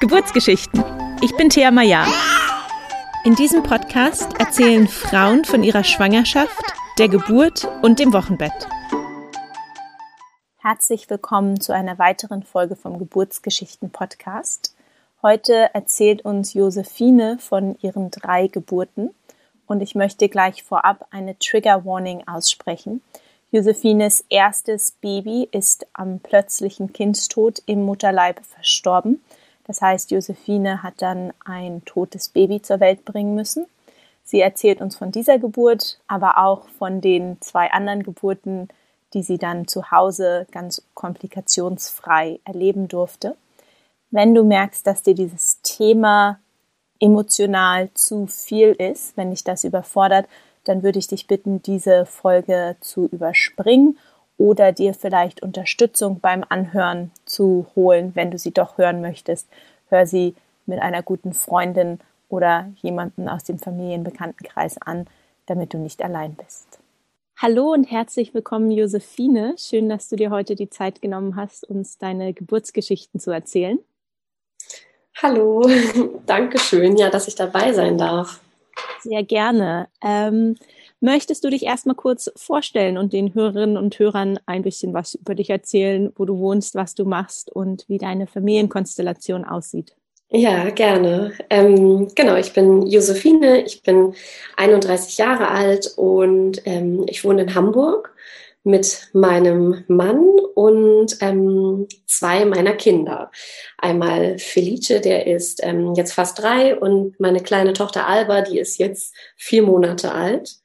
Geburtsgeschichten. Ich bin Thea Maya. In diesem Podcast erzählen Frauen von ihrer Schwangerschaft, der Geburt und dem Wochenbett. Herzlich willkommen zu einer weiteren Folge vom Geburtsgeschichten Podcast. Heute erzählt uns Josephine von ihren drei Geburten und ich möchte gleich vorab eine Trigger Warning aussprechen. Josephines erstes Baby ist am plötzlichen Kindstod im Mutterleib verstorben. Das heißt, Josephine hat dann ein totes Baby zur Welt bringen müssen. Sie erzählt uns von dieser Geburt, aber auch von den zwei anderen Geburten, die sie dann zu Hause ganz komplikationsfrei erleben durfte. Wenn du merkst, dass dir dieses Thema emotional zu viel ist, wenn dich das überfordert, dann würde ich dich bitten, diese Folge zu überspringen oder dir vielleicht Unterstützung beim Anhören zu holen, wenn du sie doch hören möchtest. Hör sie mit einer guten Freundin oder jemanden aus dem Familienbekanntenkreis an, damit du nicht allein bist. Hallo und herzlich willkommen, Josephine. Schön, dass du dir heute die Zeit genommen hast, uns deine Geburtsgeschichten zu erzählen. Hallo, danke schön, ja, dass ich dabei sein darf. Sehr gerne. Ähm, möchtest du dich erstmal kurz vorstellen und den Hörerinnen und Hörern ein bisschen was über dich erzählen, wo du wohnst, was du machst und wie deine Familienkonstellation aussieht? Ja, gerne. Ähm, genau, ich bin Josephine, ich bin 31 Jahre alt und ähm, ich wohne in Hamburg mit meinem Mann und ähm, zwei meiner Kinder. Einmal Felice, der ist ähm, jetzt fast drei und meine kleine Tochter Alba, die ist jetzt vier Monate alt.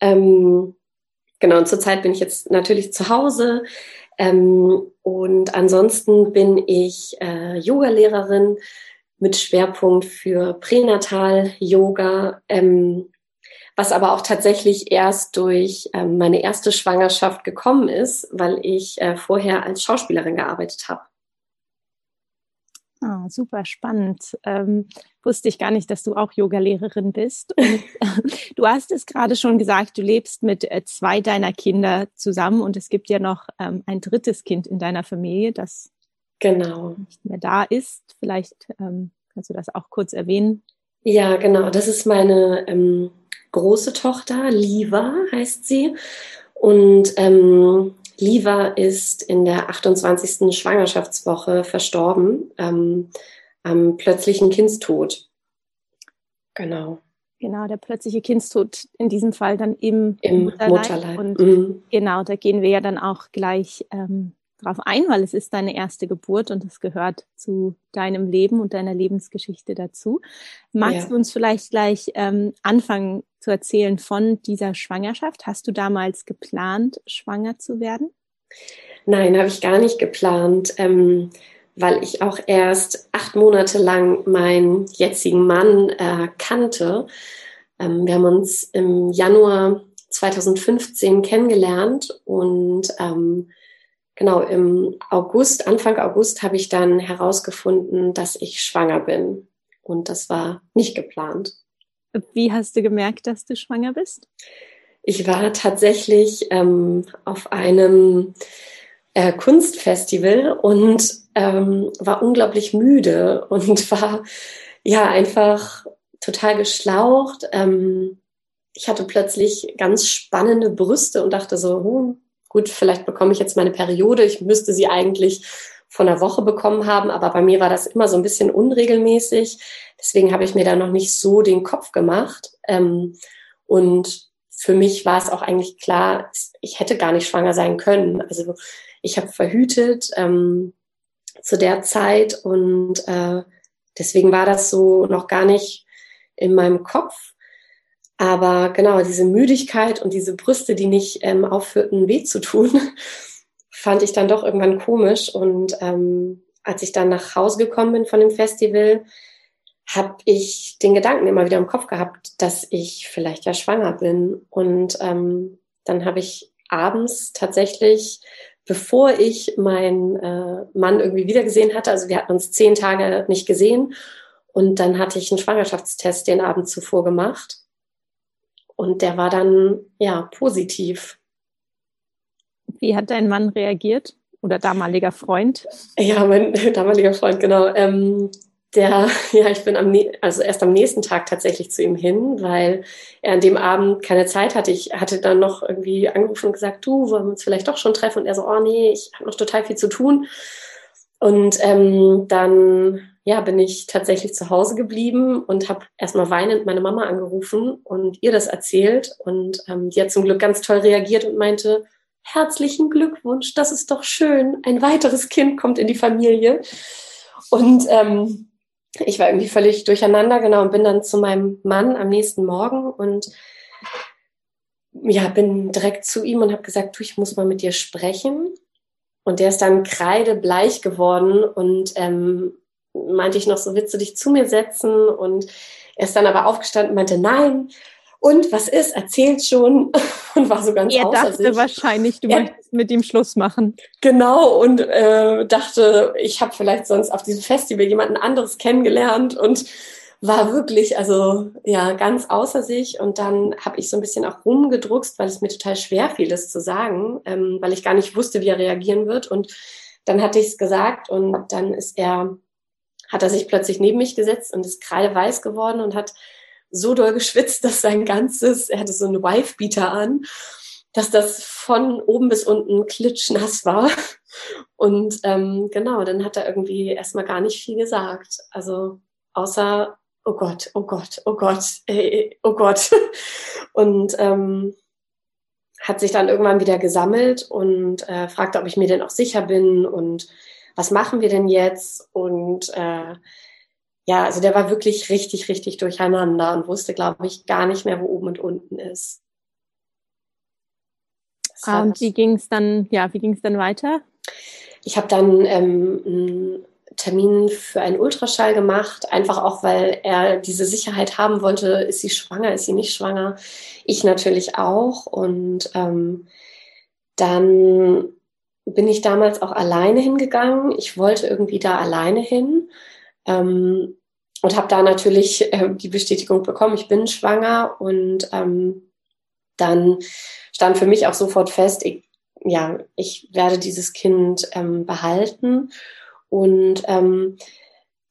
Ähm, genau, und zurzeit bin ich jetzt natürlich zu Hause. Ähm, und ansonsten bin ich äh, Yoga-Lehrerin mit Schwerpunkt für Pränatal-Yoga. Ähm, was aber auch tatsächlich erst durch ähm, meine erste Schwangerschaft gekommen ist, weil ich äh, vorher als Schauspielerin gearbeitet habe. Ah, super spannend. Ähm, wusste ich gar nicht, dass du auch Yogalehrerin bist. Und, du hast es gerade schon gesagt, du lebst mit äh, zwei deiner Kinder zusammen und es gibt ja noch ähm, ein drittes Kind in deiner Familie, das genau. nicht mehr da ist. Vielleicht ähm, kannst du das auch kurz erwähnen. Ja, genau. Das ist meine ähm, große Tochter, Liva heißt sie. Und ähm, Liva ist in der 28. Schwangerschaftswoche verstorben, ähm, am plötzlichen Kindstod. Genau. Genau, der plötzliche Kindstod in diesem Fall dann im, Im Mutterleib. Mutterleib. Und mhm. genau, da gehen wir ja dann auch gleich ähm, drauf ein, weil es ist deine erste Geburt und es gehört zu deinem Leben und deiner Lebensgeschichte dazu. Magst ja. du uns vielleicht gleich ähm, anfangen zu erzählen von dieser Schwangerschaft? Hast du damals geplant, schwanger zu werden? Nein, habe ich gar nicht geplant, ähm, weil ich auch erst acht Monate lang meinen jetzigen Mann äh, kannte. Ähm, wir haben uns im Januar 2015 kennengelernt und ähm, genau, im August, Anfang August habe ich dann herausgefunden, dass ich schwanger bin. Und das war nicht geplant. Wie hast du gemerkt, dass du schwanger bist? Ich war tatsächlich ähm, auf einem äh, Kunstfestival und ähm, war unglaublich müde und war ja einfach total geschlaucht. Ähm, ich hatte plötzlich ganz spannende Brüste und dachte so, hm, gut, vielleicht bekomme ich jetzt meine Periode. Ich müsste sie eigentlich von einer Woche bekommen haben, aber bei mir war das immer so ein bisschen unregelmäßig. Deswegen habe ich mir da noch nicht so den Kopf gemacht. Ähm, und für mich war es auch eigentlich klar, ich hätte gar nicht schwanger sein können. Also ich habe verhütet ähm, zu der Zeit und äh, deswegen war das so noch gar nicht in meinem Kopf. Aber genau, diese Müdigkeit und diese Brüste, die nicht ähm, aufhörten, weh zu tun, fand ich dann doch irgendwann komisch. Und ähm, als ich dann nach Hause gekommen bin von dem Festival, habe ich den Gedanken immer wieder im Kopf gehabt, dass ich vielleicht ja schwanger bin. Und ähm, dann habe ich abends tatsächlich, bevor ich meinen äh, Mann irgendwie wiedergesehen hatte, also wir hatten uns zehn Tage nicht gesehen, und dann hatte ich einen Schwangerschaftstest den Abend zuvor gemacht. Und der war dann ja positiv. Wie hat dein Mann reagiert, oder damaliger Freund? Ja, mein damaliger Freund, genau. Ähm, der, ja, ich bin am, also erst am nächsten Tag tatsächlich zu ihm hin, weil er an dem Abend keine Zeit hatte. Ich hatte dann noch irgendwie angerufen und gesagt, du, wollen wir uns vielleicht doch schon treffen? Und er so, oh nee, ich habe noch total viel zu tun. Und ähm, dann ja, bin ich tatsächlich zu Hause geblieben und habe erstmal weinend meine Mama angerufen und ihr das erzählt. Und ähm, die hat zum Glück ganz toll reagiert und meinte, herzlichen Glückwunsch, das ist doch schön. Ein weiteres Kind kommt in die Familie. Und ähm, ich war irgendwie völlig durcheinander, genau, und bin dann zu meinem Mann am nächsten Morgen und ja, bin direkt zu ihm und habe gesagt, du, ich muss mal mit dir sprechen. Und der ist dann kreidebleich geworden und ähm, meinte ich noch so, willst du dich zu mir setzen? Und er ist dann aber aufgestanden und meinte, nein. Und was ist? Erzählt schon und war so ganz er außer dachte sich. wahrscheinlich, du er, möchtest mit ihm Schluss machen. Genau und äh, dachte, ich habe vielleicht sonst auf diesem Festival jemanden anderes kennengelernt und war wirklich, also ja, ganz außer sich. Und dann habe ich so ein bisschen auch rumgedruckst, weil es mir total schwer fiel, es zu sagen, ähm, weil ich gar nicht wusste, wie er reagieren wird. Und dann hatte ich es gesagt und dann ist er hat er sich plötzlich neben mich gesetzt und ist kreideweiß geworden und hat so doll geschwitzt, dass sein ganzes, er hatte so einen Wife-Beater an, dass das von oben bis unten klitschnass war. Und ähm, genau, dann hat er irgendwie erstmal gar nicht viel gesagt. Also außer, oh Gott, oh Gott, oh Gott, ey, oh Gott. Und ähm, hat sich dann irgendwann wieder gesammelt und äh, fragte, ob ich mir denn auch sicher bin und was machen wir denn jetzt? Und äh, ja, also der war wirklich richtig, richtig durcheinander und wusste, glaube ich, gar nicht mehr, wo oben und unten ist. Ah, und wie ging es dann, ja, wie ging es dann weiter? Ich habe dann ähm, Termin für einen Ultraschall gemacht, einfach auch, weil er diese Sicherheit haben wollte, ist sie schwanger, ist sie nicht schwanger. Ich natürlich auch. Und ähm, dann bin ich damals auch alleine hingegangen. Ich wollte irgendwie da alleine hin ähm, und habe da natürlich äh, die Bestätigung bekommen, ich bin schwanger und ähm, dann stand für mich auch sofort fest, ich, ja, ich werde dieses Kind ähm, behalten und ähm,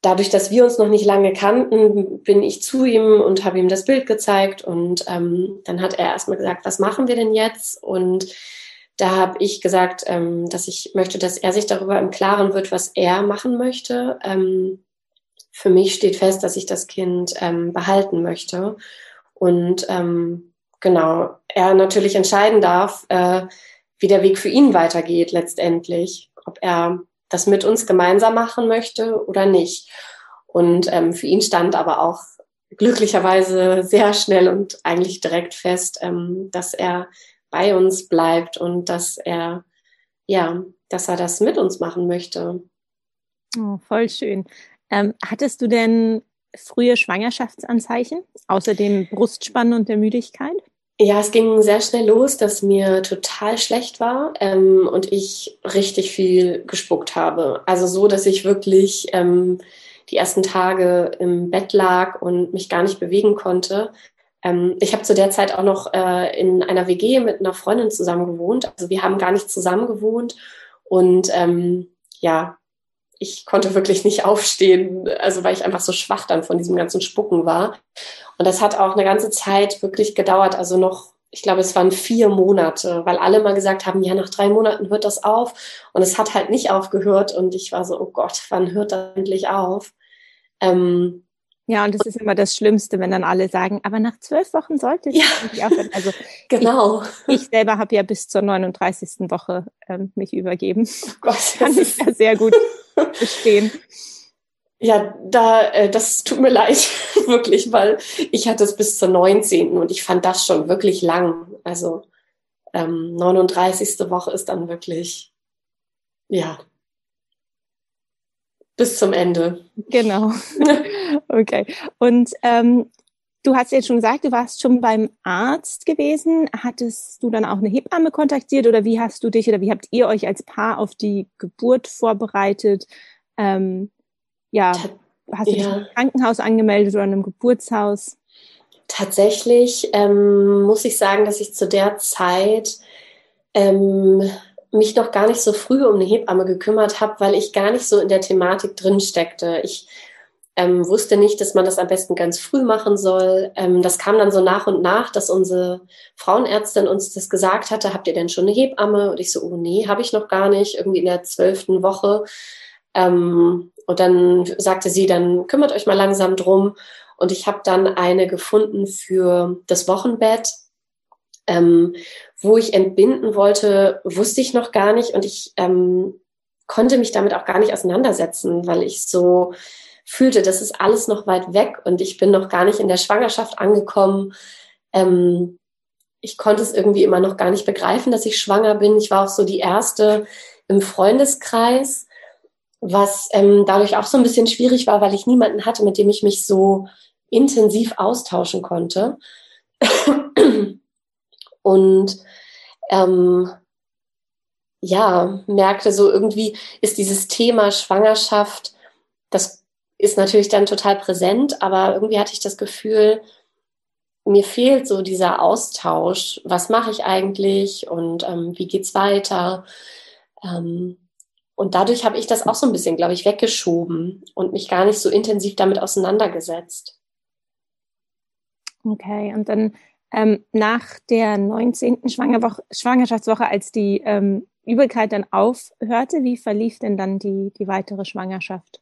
dadurch, dass wir uns noch nicht lange kannten, bin ich zu ihm und habe ihm das Bild gezeigt und ähm, dann hat er erstmal gesagt, was machen wir denn jetzt und da habe ich gesagt, ähm, dass ich möchte, dass er sich darüber im Klaren wird, was er machen möchte. Ähm, für mich steht fest, dass ich das Kind ähm, behalten möchte. Und ähm, genau, er natürlich entscheiden darf, äh, wie der Weg für ihn weitergeht letztendlich, ob er das mit uns gemeinsam machen möchte oder nicht. Und ähm, für ihn stand aber auch glücklicherweise sehr schnell und eigentlich direkt fest, ähm, dass er bei uns bleibt und dass er, ja, dass er das mit uns machen möchte. Oh, voll schön. Ähm, hattest du denn frühe Schwangerschaftsanzeichen, außer dem Brustspannen und der Müdigkeit? Ja, es ging sehr schnell los, dass mir total schlecht war ähm, und ich richtig viel gespuckt habe. Also so, dass ich wirklich ähm, die ersten Tage im Bett lag und mich gar nicht bewegen konnte. Ähm, ich habe zu der Zeit auch noch äh, in einer WG mit einer Freundin zusammen gewohnt. Also wir haben gar nicht zusammen gewohnt. Und ähm, ja, ich konnte wirklich nicht aufstehen, also weil ich einfach so schwach dann von diesem ganzen Spucken war. Und das hat auch eine ganze Zeit wirklich gedauert, also noch, ich glaube, es waren vier Monate, weil alle mal gesagt haben, ja, nach drei Monaten hört das auf. Und es hat halt nicht aufgehört. Und ich war so, oh Gott, wann hört das endlich auf? Ähm, ja, und das ist immer das Schlimmste, wenn dann alle sagen, aber nach zwölf Wochen sollte es ja. aufhören. Also genau. Ich, ich, selber habe ja bis zur 39. Woche ähm, mich übergeben. Oh Gott, kann ich da sehr gut verstehen. Ja, da, äh, das tut mir leid, wirklich, weil ich hatte es bis zur 19. und ich fand das schon wirklich lang. Also ähm, 39. Woche ist dann wirklich, ja, bis zum Ende. Genau. okay. Und ähm, du hast jetzt schon gesagt, du warst schon beim Arzt gewesen. Hattest du dann auch eine Hebamme kontaktiert oder wie hast du dich oder wie habt ihr euch als Paar auf die Geburt vorbereitet? Ähm, ja, hast du dich ja. im Krankenhaus angemeldet oder in einem Geburtshaus? Tatsächlich ähm, muss ich sagen, dass ich zu der Zeit ähm, mich noch gar nicht so früh um eine Hebamme gekümmert habe, weil ich gar nicht so in der Thematik drin steckte. Ich ähm, wusste nicht, dass man das am besten ganz früh machen soll. Ähm, das kam dann so nach und nach, dass unsere Frauenärztin uns das gesagt hatte, habt ihr denn schon eine Hebamme? Und ich so, oh nee, habe ich noch gar nicht, irgendwie in der zwölften Woche. Ähm, und dann sagte sie, dann kümmert euch mal langsam drum. Und ich habe dann eine gefunden für das Wochenbett. Ähm, wo ich entbinden wollte, wusste ich noch gar nicht und ich ähm, konnte mich damit auch gar nicht auseinandersetzen, weil ich so fühlte, das ist alles noch weit weg und ich bin noch gar nicht in der Schwangerschaft angekommen. Ähm, ich konnte es irgendwie immer noch gar nicht begreifen, dass ich schwanger bin. Ich war auch so die erste im Freundeskreis, was ähm, dadurch auch so ein bisschen schwierig war, weil ich niemanden hatte, mit dem ich mich so intensiv austauschen konnte. Und ähm, ja, merkte so irgendwie ist dieses Thema Schwangerschaft, das ist natürlich dann total präsent, aber irgendwie hatte ich das Gefühl, mir fehlt so dieser Austausch. Was mache ich eigentlich und ähm, wie geht's weiter? Ähm, und dadurch habe ich das auch so ein bisschen, glaube ich, weggeschoben und mich gar nicht so intensiv damit auseinandergesetzt. Okay, und dann ähm, nach der 19. Schwangerschaftswoche, als die ähm, Übelkeit dann aufhörte, wie verlief denn dann die, die weitere Schwangerschaft?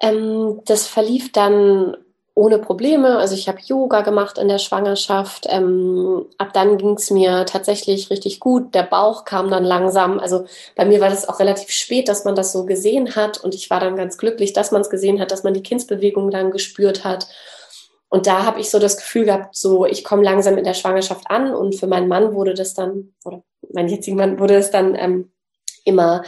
Ähm, das verlief dann ohne Probleme. Also ich habe Yoga gemacht in der Schwangerschaft. Ähm, ab dann ging es mir tatsächlich richtig gut. Der Bauch kam dann langsam. Also bei mir war das auch relativ spät, dass man das so gesehen hat. Und ich war dann ganz glücklich, dass man es gesehen hat, dass man die Kindsbewegung dann gespürt hat. Und da habe ich so das Gefühl gehabt, so ich komme langsam in der Schwangerschaft an und für meinen Mann wurde das dann, oder mein jetzigen Mann wurde es dann ähm, immer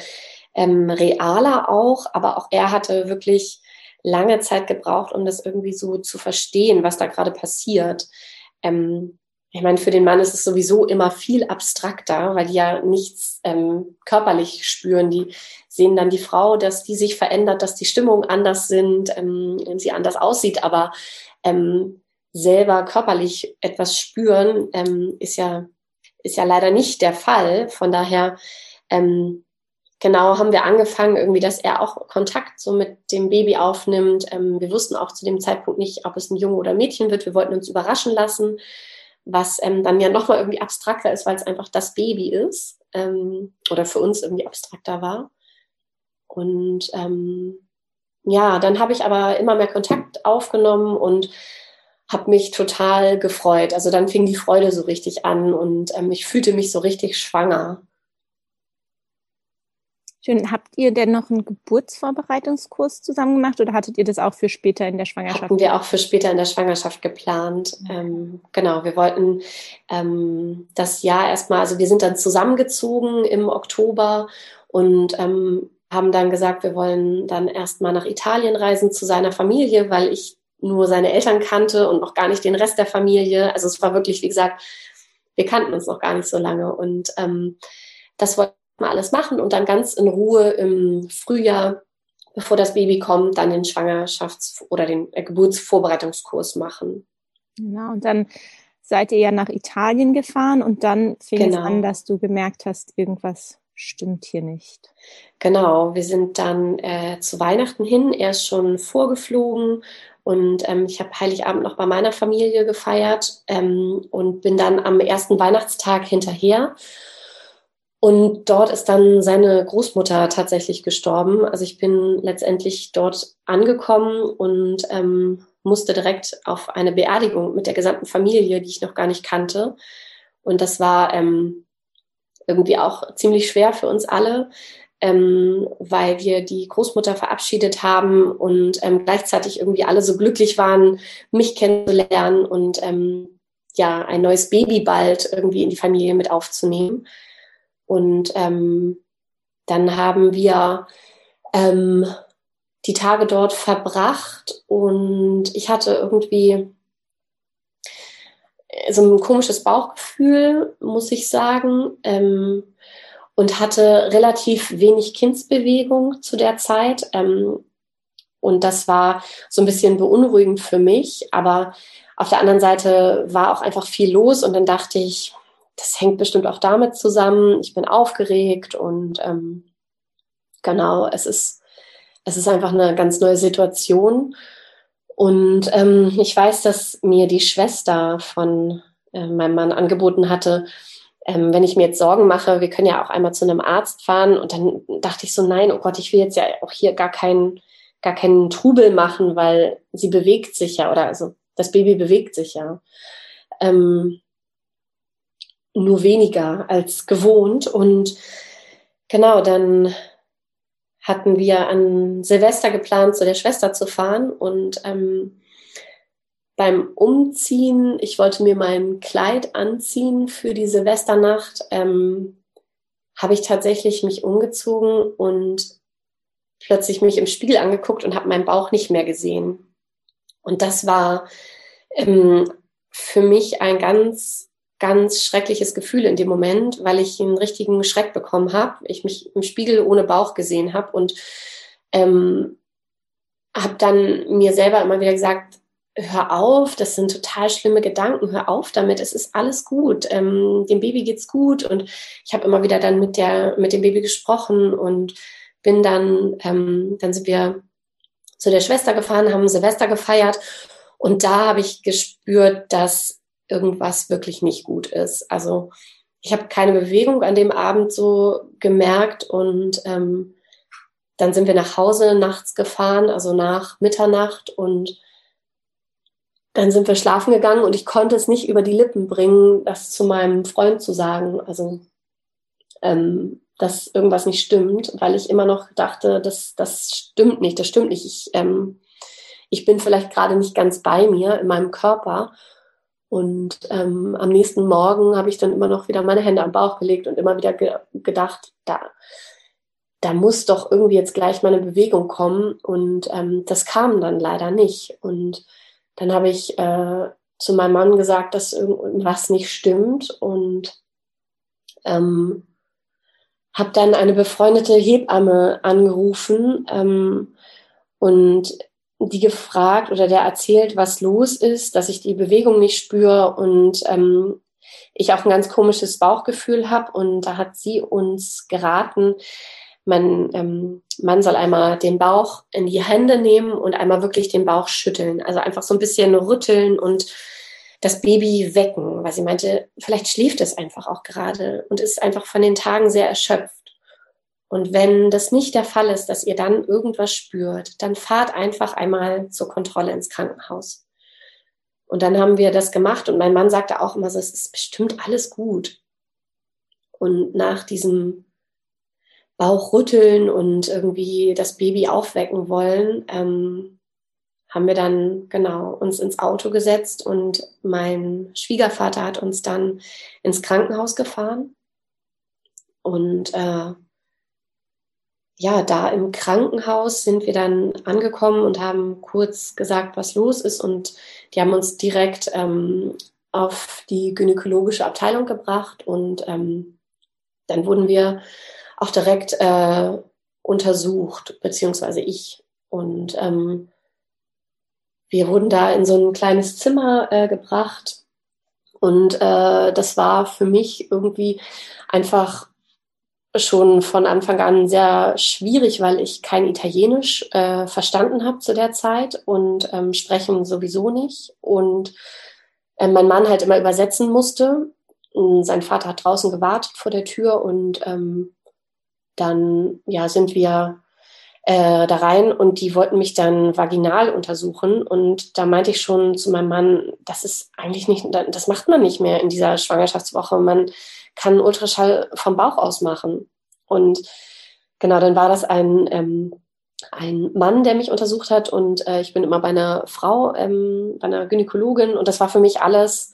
ähm, realer auch, aber auch er hatte wirklich lange Zeit gebraucht, um das irgendwie so zu verstehen, was da gerade passiert. Ähm, ich meine, für den Mann ist es sowieso immer viel abstrakter, weil die ja nichts ähm, körperlich spüren. Die sehen dann die Frau, dass die sich verändert, dass die Stimmungen anders sind, ähm, sie anders aussieht, aber ähm, selber körperlich etwas spüren, ähm, ist ja ist ja leider nicht der Fall. Von daher ähm, genau haben wir angefangen, irgendwie, dass er auch Kontakt so mit dem Baby aufnimmt. Ähm, wir wussten auch zu dem Zeitpunkt nicht, ob es ein Junge oder ein Mädchen wird. Wir wollten uns überraschen lassen, was ähm, dann ja nochmal irgendwie abstrakter ist, weil es einfach das Baby ist ähm, oder für uns irgendwie abstrakter war. Und ähm, ja, dann habe ich aber immer mehr Kontakt aufgenommen und habe mich total gefreut. Also dann fing die Freude so richtig an und ähm, ich fühlte mich so richtig schwanger. Schön. Habt ihr denn noch einen Geburtsvorbereitungskurs zusammen gemacht oder hattet ihr das auch für später in der Schwangerschaft? Hatten wir auch für später in der Schwangerschaft geplant. Mhm. Ähm, genau, wir wollten ähm, das Jahr erstmal, also wir sind dann zusammengezogen im Oktober und ähm, haben dann gesagt, wir wollen dann erstmal nach Italien reisen zu seiner Familie, weil ich nur seine Eltern kannte und noch gar nicht den Rest der Familie. Also es war wirklich, wie gesagt, wir kannten uns noch gar nicht so lange. Und ähm, das wollten wir alles machen und dann ganz in Ruhe im Frühjahr, bevor das Baby kommt, dann den Schwangerschafts- oder den äh, Geburtsvorbereitungskurs machen. Genau, und dann seid ihr ja nach Italien gefahren und dann fing genau. es an, dass du gemerkt hast, irgendwas stimmt hier nicht. Genau, wir sind dann äh, zu Weihnachten hin erst schon vorgeflogen und ähm, ich habe Heiligabend noch bei meiner Familie gefeiert ähm, und bin dann am ersten Weihnachtstag hinterher. Und dort ist dann seine Großmutter tatsächlich gestorben. Also ich bin letztendlich dort angekommen und ähm, musste direkt auf eine Beerdigung mit der gesamten Familie, die ich noch gar nicht kannte. Und das war ähm, irgendwie auch ziemlich schwer für uns alle, ähm, weil wir die Großmutter verabschiedet haben und ähm, gleichzeitig irgendwie alle so glücklich waren, mich kennenzulernen und ähm, ja, ein neues Baby bald irgendwie in die Familie mit aufzunehmen. Und ähm, dann haben wir ähm, die Tage dort verbracht und ich hatte irgendwie so ein komisches Bauchgefühl, muss ich sagen, ähm, und hatte relativ wenig Kindsbewegung zu der Zeit. Ähm, und das war so ein bisschen beunruhigend für mich. Aber auf der anderen Seite war auch einfach viel los und dann dachte ich, das hängt bestimmt auch damit zusammen. Ich bin aufgeregt und ähm, genau, es ist, es ist einfach eine ganz neue Situation. Und ähm, ich weiß, dass mir die Schwester von äh, meinem Mann angeboten hatte, ähm, wenn ich mir jetzt Sorgen mache, wir können ja auch einmal zu einem Arzt fahren. Und dann dachte ich so, nein, oh Gott, ich will jetzt ja auch hier gar keinen, gar keinen Trubel machen, weil sie bewegt sich ja oder also das Baby bewegt sich ja. Ähm, nur weniger als gewohnt. Und genau, dann hatten wir an Silvester geplant, zu der Schwester zu fahren. Und ähm, beim Umziehen, ich wollte mir mein Kleid anziehen für die Silvesternacht, ähm, habe ich tatsächlich mich umgezogen und plötzlich mich im Spiegel angeguckt und habe meinen Bauch nicht mehr gesehen. Und das war ähm, für mich ein ganz ganz schreckliches Gefühl in dem Moment, weil ich einen richtigen Schreck bekommen habe. Ich mich im Spiegel ohne Bauch gesehen habe und ähm, habe dann mir selber immer wieder gesagt, hör auf, das sind total schlimme Gedanken, hör auf damit, es ist alles gut, ähm, dem Baby geht's gut und ich habe immer wieder dann mit der mit dem Baby gesprochen und bin dann ähm, dann sind wir zu der Schwester gefahren, haben Silvester gefeiert und da habe ich gespürt, dass irgendwas wirklich nicht gut ist. Also ich habe keine Bewegung an dem Abend so gemerkt und ähm, dann sind wir nach Hause nachts gefahren, also nach Mitternacht und dann sind wir schlafen gegangen und ich konnte es nicht über die Lippen bringen, das zu meinem Freund zu sagen, also ähm, dass irgendwas nicht stimmt, weil ich immer noch dachte, das, das stimmt nicht, das stimmt nicht. Ich, ähm, ich bin vielleicht gerade nicht ganz bei mir in meinem Körper und ähm, am nächsten Morgen habe ich dann immer noch wieder meine Hände am Bauch gelegt und immer wieder ge gedacht, da, da muss doch irgendwie jetzt gleich meine Bewegung kommen. Und ähm, das kam dann leider nicht. Und dann habe ich äh, zu meinem Mann gesagt, dass irgendwas nicht stimmt und ähm, habe dann eine befreundete Hebamme angerufen ähm, und die gefragt oder der erzählt, was los ist, dass ich die Bewegung nicht spüre und ähm, ich auch ein ganz komisches Bauchgefühl habe. Und da hat sie uns geraten, man, ähm, man soll einmal den Bauch in die Hände nehmen und einmal wirklich den Bauch schütteln. Also einfach so ein bisschen rütteln und das Baby wecken, weil sie meinte, vielleicht schläft es einfach auch gerade und ist einfach von den Tagen sehr erschöpft. Und wenn das nicht der Fall ist, dass ihr dann irgendwas spürt, dann fahrt einfach einmal zur Kontrolle ins Krankenhaus. Und dann haben wir das gemacht und mein Mann sagte auch immer so, es ist bestimmt alles gut. Und nach diesem Bauchrütteln und irgendwie das Baby aufwecken wollen, ähm, haben wir dann genau uns ins Auto gesetzt und mein Schwiegervater hat uns dann ins Krankenhaus gefahren. Und äh, ja, da im Krankenhaus sind wir dann angekommen und haben kurz gesagt, was los ist. Und die haben uns direkt ähm, auf die gynäkologische Abteilung gebracht. Und ähm, dann wurden wir auch direkt äh, untersucht, beziehungsweise ich. Und ähm, wir wurden da in so ein kleines Zimmer äh, gebracht. Und äh, das war für mich irgendwie einfach schon von Anfang an sehr schwierig, weil ich kein Italienisch äh, verstanden habe zu der Zeit und ähm, sprechen sowieso nicht. Und äh, mein Mann halt immer übersetzen musste. Und sein Vater hat draußen gewartet vor der Tür und ähm, dann ja sind wir äh, da rein und die wollten mich dann vaginal untersuchen und da meinte ich schon zu meinem Mann, das ist eigentlich nicht, das macht man nicht mehr in dieser Schwangerschaftswoche. Man kann Ultraschall vom Bauch aus machen. Und genau, dann war das ein, ähm, ein Mann, der mich untersucht hat und äh, ich bin immer bei einer Frau, ähm, bei einer Gynäkologin und das war für mich alles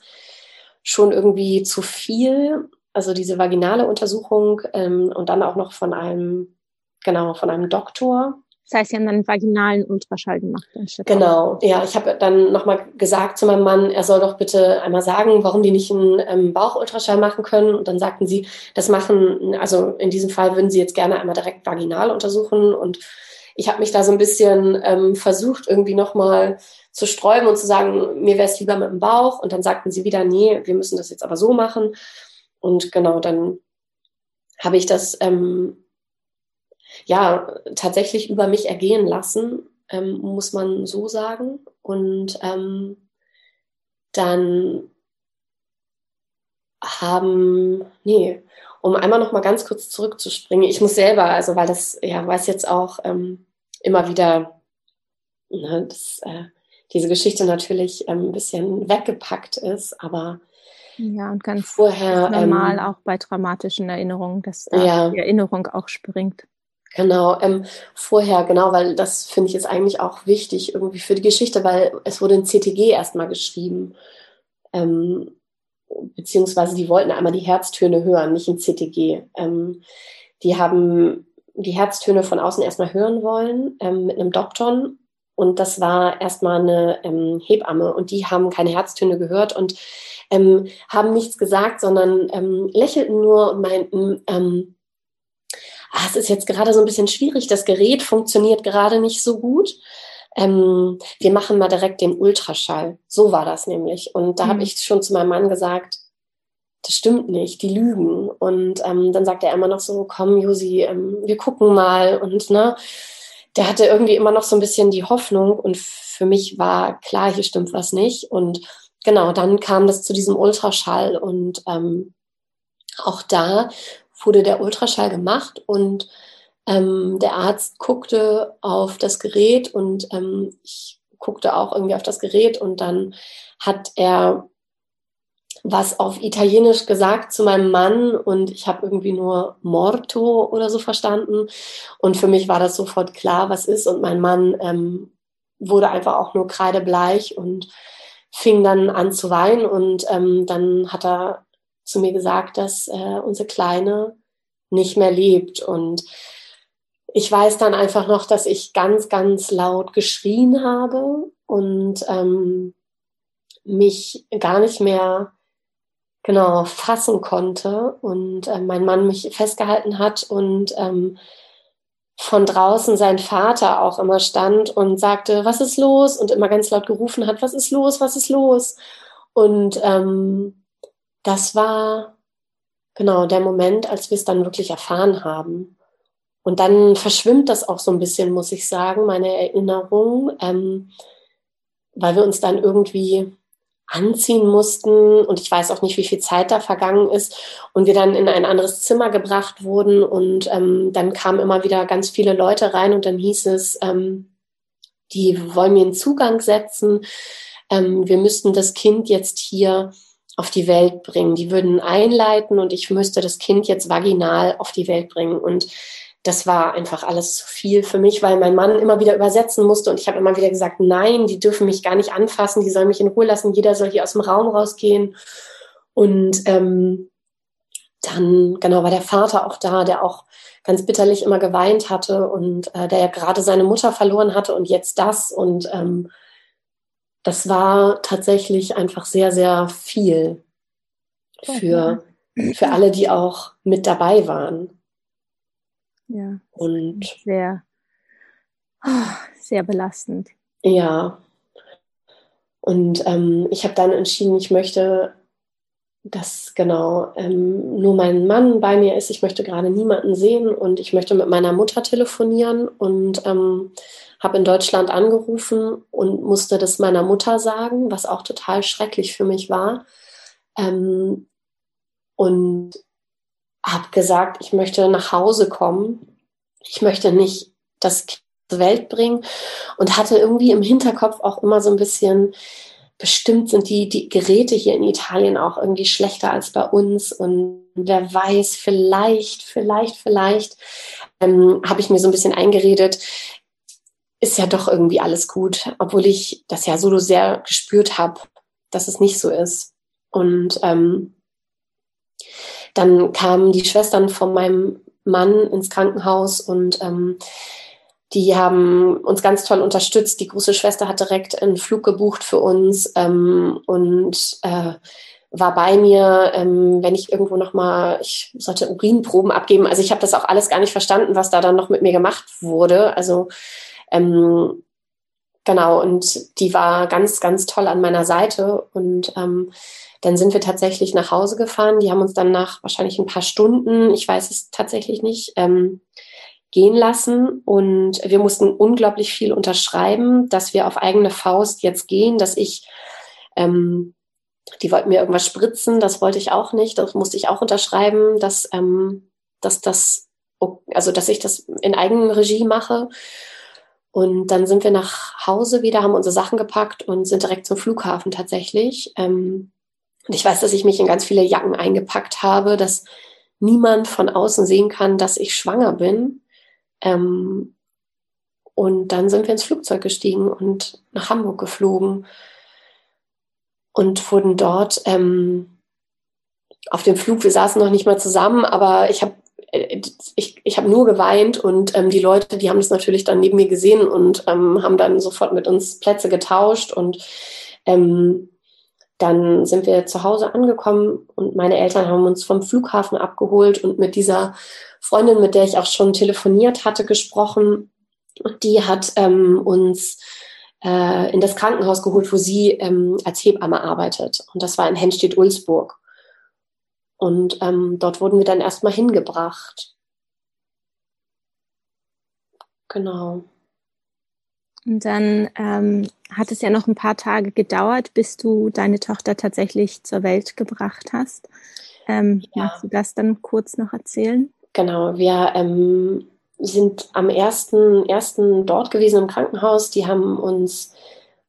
schon irgendwie zu viel. Also diese vaginale Untersuchung ähm, und dann auch noch von einem, genau, von einem Doktor. Das heißt, Sie haben dann einen vaginalen Ultraschall gemacht. Genau, ja. Ich habe dann nochmal gesagt zu meinem Mann, er soll doch bitte einmal sagen, warum die nicht einen ähm, Bauchultraschall machen können. Und dann sagten sie, das machen, also in diesem Fall würden sie jetzt gerne einmal direkt vaginal untersuchen. Und ich habe mich da so ein bisschen ähm, versucht, irgendwie nochmal zu sträuben und zu sagen, mir wäre es lieber mit dem Bauch. Und dann sagten sie wieder, nee, wir müssen das jetzt aber so machen. und genau, dann habe ich das ähm, ja tatsächlich über mich ergehen lassen, ähm, muss man so sagen. Und ähm, dann haben, nee, um einmal noch mal ganz kurz zurückzuspringen. Ich muss selber, also weil das, ja, weiß jetzt auch ähm, immer wieder, ne, dass äh, diese Geschichte natürlich ähm, ein bisschen weggepackt ist, aber ja, und ganz vorher normal ähm, auch bei traumatischen Erinnerungen, dass da ja, die Erinnerung auch springt. Genau, ähm, vorher, genau, weil das finde ich ist eigentlich auch wichtig irgendwie für die Geschichte, weil es wurde in CTG erstmal geschrieben. Ähm, beziehungsweise die wollten einmal die Herztöne hören, nicht in CTG. Ähm, die haben die Herztöne von außen erstmal hören wollen ähm, mit einem Doktor und das war erstmal eine ähm, Hebamme und die haben keine Herztöne gehört und ähm, haben nichts gesagt, sondern ähm, lächelten nur und meinten, ähm, ah, es ist jetzt gerade so ein bisschen schwierig, das Gerät funktioniert gerade nicht so gut. Ähm, wir machen mal direkt den Ultraschall. So war das nämlich. Und da mhm. habe ich schon zu meinem Mann gesagt, das stimmt nicht, die lügen. Und ähm, dann sagt er immer noch so, komm, Josi, ähm, wir gucken mal. Und ne, der hatte irgendwie immer noch so ein bisschen die Hoffnung. Und für mich war klar, hier stimmt was nicht. Und genau, dann kam das zu diesem Ultraschall und ähm, auch da wurde der Ultraschall gemacht und ähm, der Arzt guckte auf das Gerät und ähm, ich guckte auch irgendwie auf das Gerät und dann hat er was auf Italienisch gesagt zu meinem Mann und ich habe irgendwie nur Morto oder so verstanden und für mich war das sofort klar, was ist und mein Mann ähm, wurde einfach auch nur kreidebleich und fing dann an zu weinen und ähm, dann hat er zu mir gesagt, dass äh, unsere Kleine nicht mehr lebt. Und ich weiß dann einfach noch, dass ich ganz, ganz laut geschrien habe und ähm, mich gar nicht mehr genau fassen konnte und äh, mein Mann mich festgehalten hat und ähm, von draußen sein Vater auch immer stand und sagte, was ist los? Und immer ganz laut gerufen hat, was ist los, was ist los? Und ähm, das war genau der Moment, als wir es dann wirklich erfahren haben. Und dann verschwimmt das auch so ein bisschen, muss ich sagen, meine Erinnerung, ähm, weil wir uns dann irgendwie anziehen mussten. Und ich weiß auch nicht, wie viel Zeit da vergangen ist. Und wir dann in ein anderes Zimmer gebracht wurden. Und ähm, dann kamen immer wieder ganz viele Leute rein. Und dann hieß es, ähm, die wollen mir einen Zugang setzen, ähm, wir müssten das Kind jetzt hier auf die Welt bringen. Die würden einleiten und ich müsste das Kind jetzt vaginal auf die Welt bringen und das war einfach alles zu viel für mich, weil mein Mann immer wieder übersetzen musste und ich habe immer wieder gesagt, nein, die dürfen mich gar nicht anfassen, die sollen mich in Ruhe lassen, jeder soll hier aus dem Raum rausgehen. Und ähm, dann, genau, war der Vater auch da, der auch ganz bitterlich immer geweint hatte und äh, der ja gerade seine Mutter verloren hatte und jetzt das. Und ähm, das war tatsächlich einfach sehr, sehr viel für, für alle, die auch mit dabei waren. Ja. Und sehr, oh, sehr belastend. Ja. Und ähm, ich habe dann entschieden, ich möchte, dass genau ähm, nur mein Mann bei mir ist. Ich möchte gerade niemanden sehen und ich möchte mit meiner Mutter telefonieren und ähm, habe in Deutschland angerufen und musste das meiner Mutter sagen, was auch total schrecklich für mich war. Ähm, und habe gesagt, ich möchte nach Hause kommen. Ich möchte nicht das Kind zur Welt bringen und hatte irgendwie im Hinterkopf auch immer so ein bisschen, bestimmt sind die, die Geräte hier in Italien auch irgendwie schlechter als bei uns und wer weiß, vielleicht, vielleicht, vielleicht ähm, habe ich mir so ein bisschen eingeredet, ist ja doch irgendwie alles gut, obwohl ich das ja so sehr gespürt habe, dass es nicht so ist. Und ähm, dann kamen die Schwestern von meinem Mann ins Krankenhaus und ähm, die haben uns ganz toll unterstützt. Die große Schwester hat direkt einen Flug gebucht für uns ähm, und äh, war bei mir, ähm, wenn ich irgendwo noch mal, ich sollte Urinproben abgeben. Also ich habe das auch alles gar nicht verstanden, was da dann noch mit mir gemacht wurde. Also ähm, genau, und die war ganz, ganz toll an meiner Seite. Und ähm, dann sind wir tatsächlich nach Hause gefahren. Die haben uns dann nach wahrscheinlich ein paar Stunden, ich weiß es tatsächlich nicht, ähm, gehen lassen. Und wir mussten unglaublich viel unterschreiben, dass wir auf eigene Faust jetzt gehen, dass ich, ähm, die wollten mir irgendwas spritzen, das wollte ich auch nicht, das musste ich auch unterschreiben, dass, ähm, dass das, also dass ich das in Eigenregie mache. Und dann sind wir nach Hause wieder, haben unsere Sachen gepackt und sind direkt zum Flughafen tatsächlich. Ähm, und ich weiß, dass ich mich in ganz viele Jacken eingepackt habe, dass niemand von außen sehen kann, dass ich schwanger bin. Ähm, und dann sind wir ins Flugzeug gestiegen und nach Hamburg geflogen und wurden dort ähm, auf dem Flug, wir saßen noch nicht mal zusammen, aber ich habe äh, ich, ich habe nur geweint und ähm, die Leute, die haben das natürlich dann neben mir gesehen und ähm, haben dann sofort mit uns Plätze getauscht und ähm, dann sind wir zu Hause angekommen und meine Eltern haben uns vom Flughafen abgeholt und mit dieser Freundin, mit der ich auch schon telefoniert hatte, gesprochen. Die hat ähm, uns äh, in das Krankenhaus geholt, wo sie ähm, als Hebamme arbeitet. Und das war in Henstedt-Ulzburg. Und ähm, dort wurden wir dann erstmal hingebracht. Genau. Und dann ähm, hat es ja noch ein paar Tage gedauert, bis du deine Tochter tatsächlich zur Welt gebracht hast. Ähm, ja. Magst du das dann kurz noch erzählen? Genau, wir ähm, sind am ersten, ersten dort gewesen im Krankenhaus. Die haben uns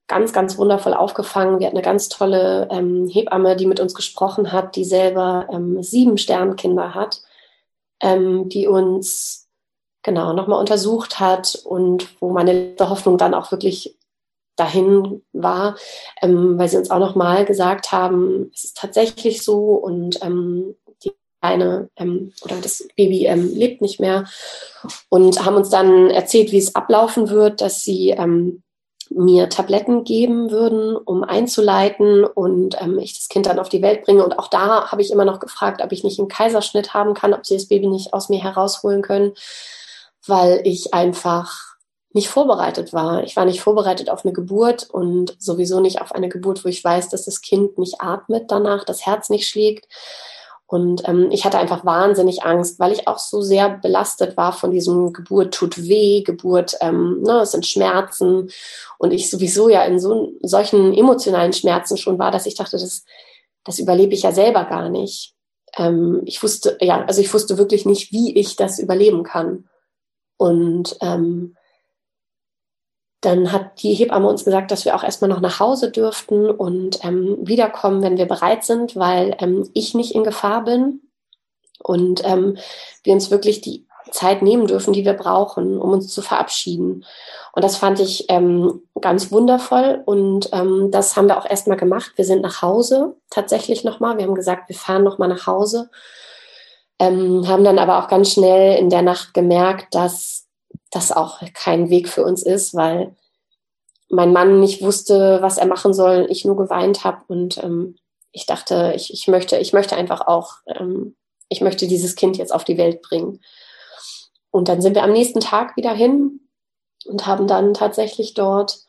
ganz, ganz wundervoll aufgefangen. Wir hatten eine ganz tolle ähm, Hebamme, die mit uns gesprochen hat, die selber ähm, sieben Sternkinder hat, ähm, die uns genau nochmal untersucht hat und wo meine Hoffnung dann auch wirklich dahin war, ähm, weil sie uns auch nochmal gesagt haben, es ist tatsächlich so und ähm, die eine ähm, oder das Baby ähm, lebt nicht mehr und haben uns dann erzählt, wie es ablaufen wird, dass sie ähm, mir Tabletten geben würden, um einzuleiten und ähm, ich das Kind dann auf die Welt bringe. Und auch da habe ich immer noch gefragt, ob ich nicht einen Kaiserschnitt haben kann, ob sie das Baby nicht aus mir herausholen können, weil ich einfach nicht vorbereitet war. Ich war nicht vorbereitet auf eine Geburt und sowieso nicht auf eine Geburt, wo ich weiß, dass das Kind nicht atmet danach, das Herz nicht schlägt. Und ähm, ich hatte einfach wahnsinnig Angst, weil ich auch so sehr belastet war von diesem Geburt tut weh, Geburt, ähm, ne, es sind Schmerzen. Und ich sowieso ja in so solchen emotionalen Schmerzen schon war, dass ich dachte, das, das überlebe ich ja selber gar nicht. Ähm, ich wusste, ja, also ich wusste wirklich nicht, wie ich das überleben kann. Und ähm, dann hat die Hebamme uns gesagt, dass wir auch erstmal noch nach Hause dürften und ähm, wiederkommen, wenn wir bereit sind, weil ähm, ich nicht in Gefahr bin und ähm, wir uns wirklich die Zeit nehmen dürfen, die wir brauchen, um uns zu verabschieden. Und das fand ich ähm, ganz wundervoll und ähm, das haben wir auch erstmal gemacht. Wir sind nach Hause tatsächlich nochmal. Wir haben gesagt, wir fahren nochmal nach Hause. Ähm, haben dann aber auch ganz schnell in der Nacht gemerkt, dass das auch kein Weg für uns ist, weil mein Mann nicht wusste, was er machen soll, ich nur geweint habe und ähm, ich dachte, ich, ich möchte, ich möchte einfach auch, ähm, ich möchte dieses Kind jetzt auf die Welt bringen. Und dann sind wir am nächsten Tag wieder hin und haben dann tatsächlich dort,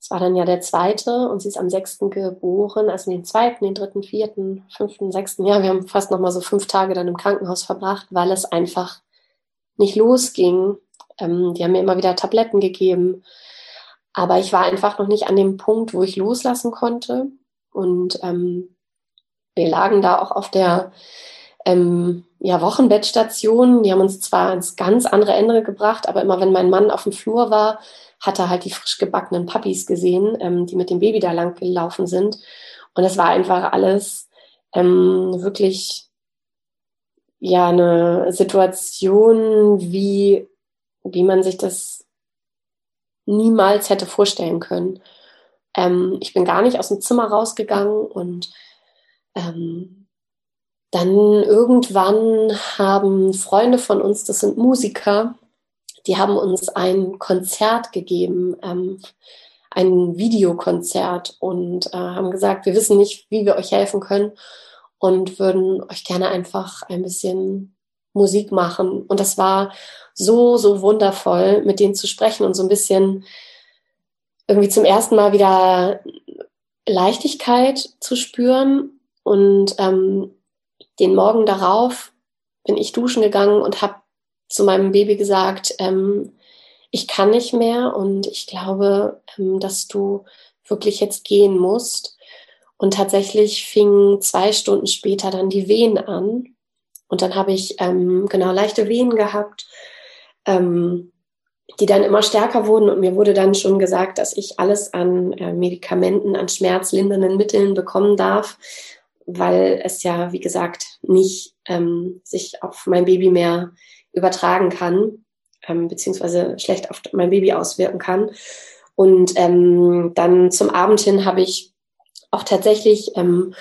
es war dann ja der zweite und sie ist am sechsten geboren, also den zweiten, den dritten, vierten, fünften, sechsten, ja, wir haben fast noch mal so fünf Tage dann im Krankenhaus verbracht, weil es einfach nicht losging ähm, die haben mir immer wieder Tabletten gegeben. Aber ich war einfach noch nicht an dem Punkt, wo ich loslassen konnte. Und ähm, wir lagen da auch auf der ähm, ja, Wochenbettstation. Die haben uns zwar ins ganz andere Ende gebracht, aber immer wenn mein Mann auf dem Flur war, hat er halt die frisch gebackenen Puppies gesehen, ähm, die mit dem Baby da lang gelaufen sind. Und es war einfach alles ähm, wirklich ja eine Situation wie wie man sich das niemals hätte vorstellen können. Ähm, ich bin gar nicht aus dem Zimmer rausgegangen und ähm, dann irgendwann haben Freunde von uns, das sind Musiker, die haben uns ein Konzert gegeben, ähm, ein Videokonzert und äh, haben gesagt, wir wissen nicht, wie wir euch helfen können und würden euch gerne einfach ein bisschen Musik machen. Und das war so, so wundervoll, mit denen zu sprechen und so ein bisschen irgendwie zum ersten Mal wieder Leichtigkeit zu spüren. Und ähm, den Morgen darauf bin ich duschen gegangen und habe zu meinem Baby gesagt, ähm, ich kann nicht mehr und ich glaube, ähm, dass du wirklich jetzt gehen musst. Und tatsächlich fingen zwei Stunden später dann die Wehen an. Und dann habe ich ähm, genau leichte Wehen gehabt, ähm, die dann immer stärker wurden. Und mir wurde dann schon gesagt, dass ich alles an äh, Medikamenten, an schmerzlindernden Mitteln bekommen darf, weil es ja, wie gesagt, nicht ähm, sich auf mein Baby mehr übertragen kann, ähm, beziehungsweise schlecht auf mein Baby auswirken kann. Und ähm, dann zum Abend hin habe ich auch tatsächlich ähm,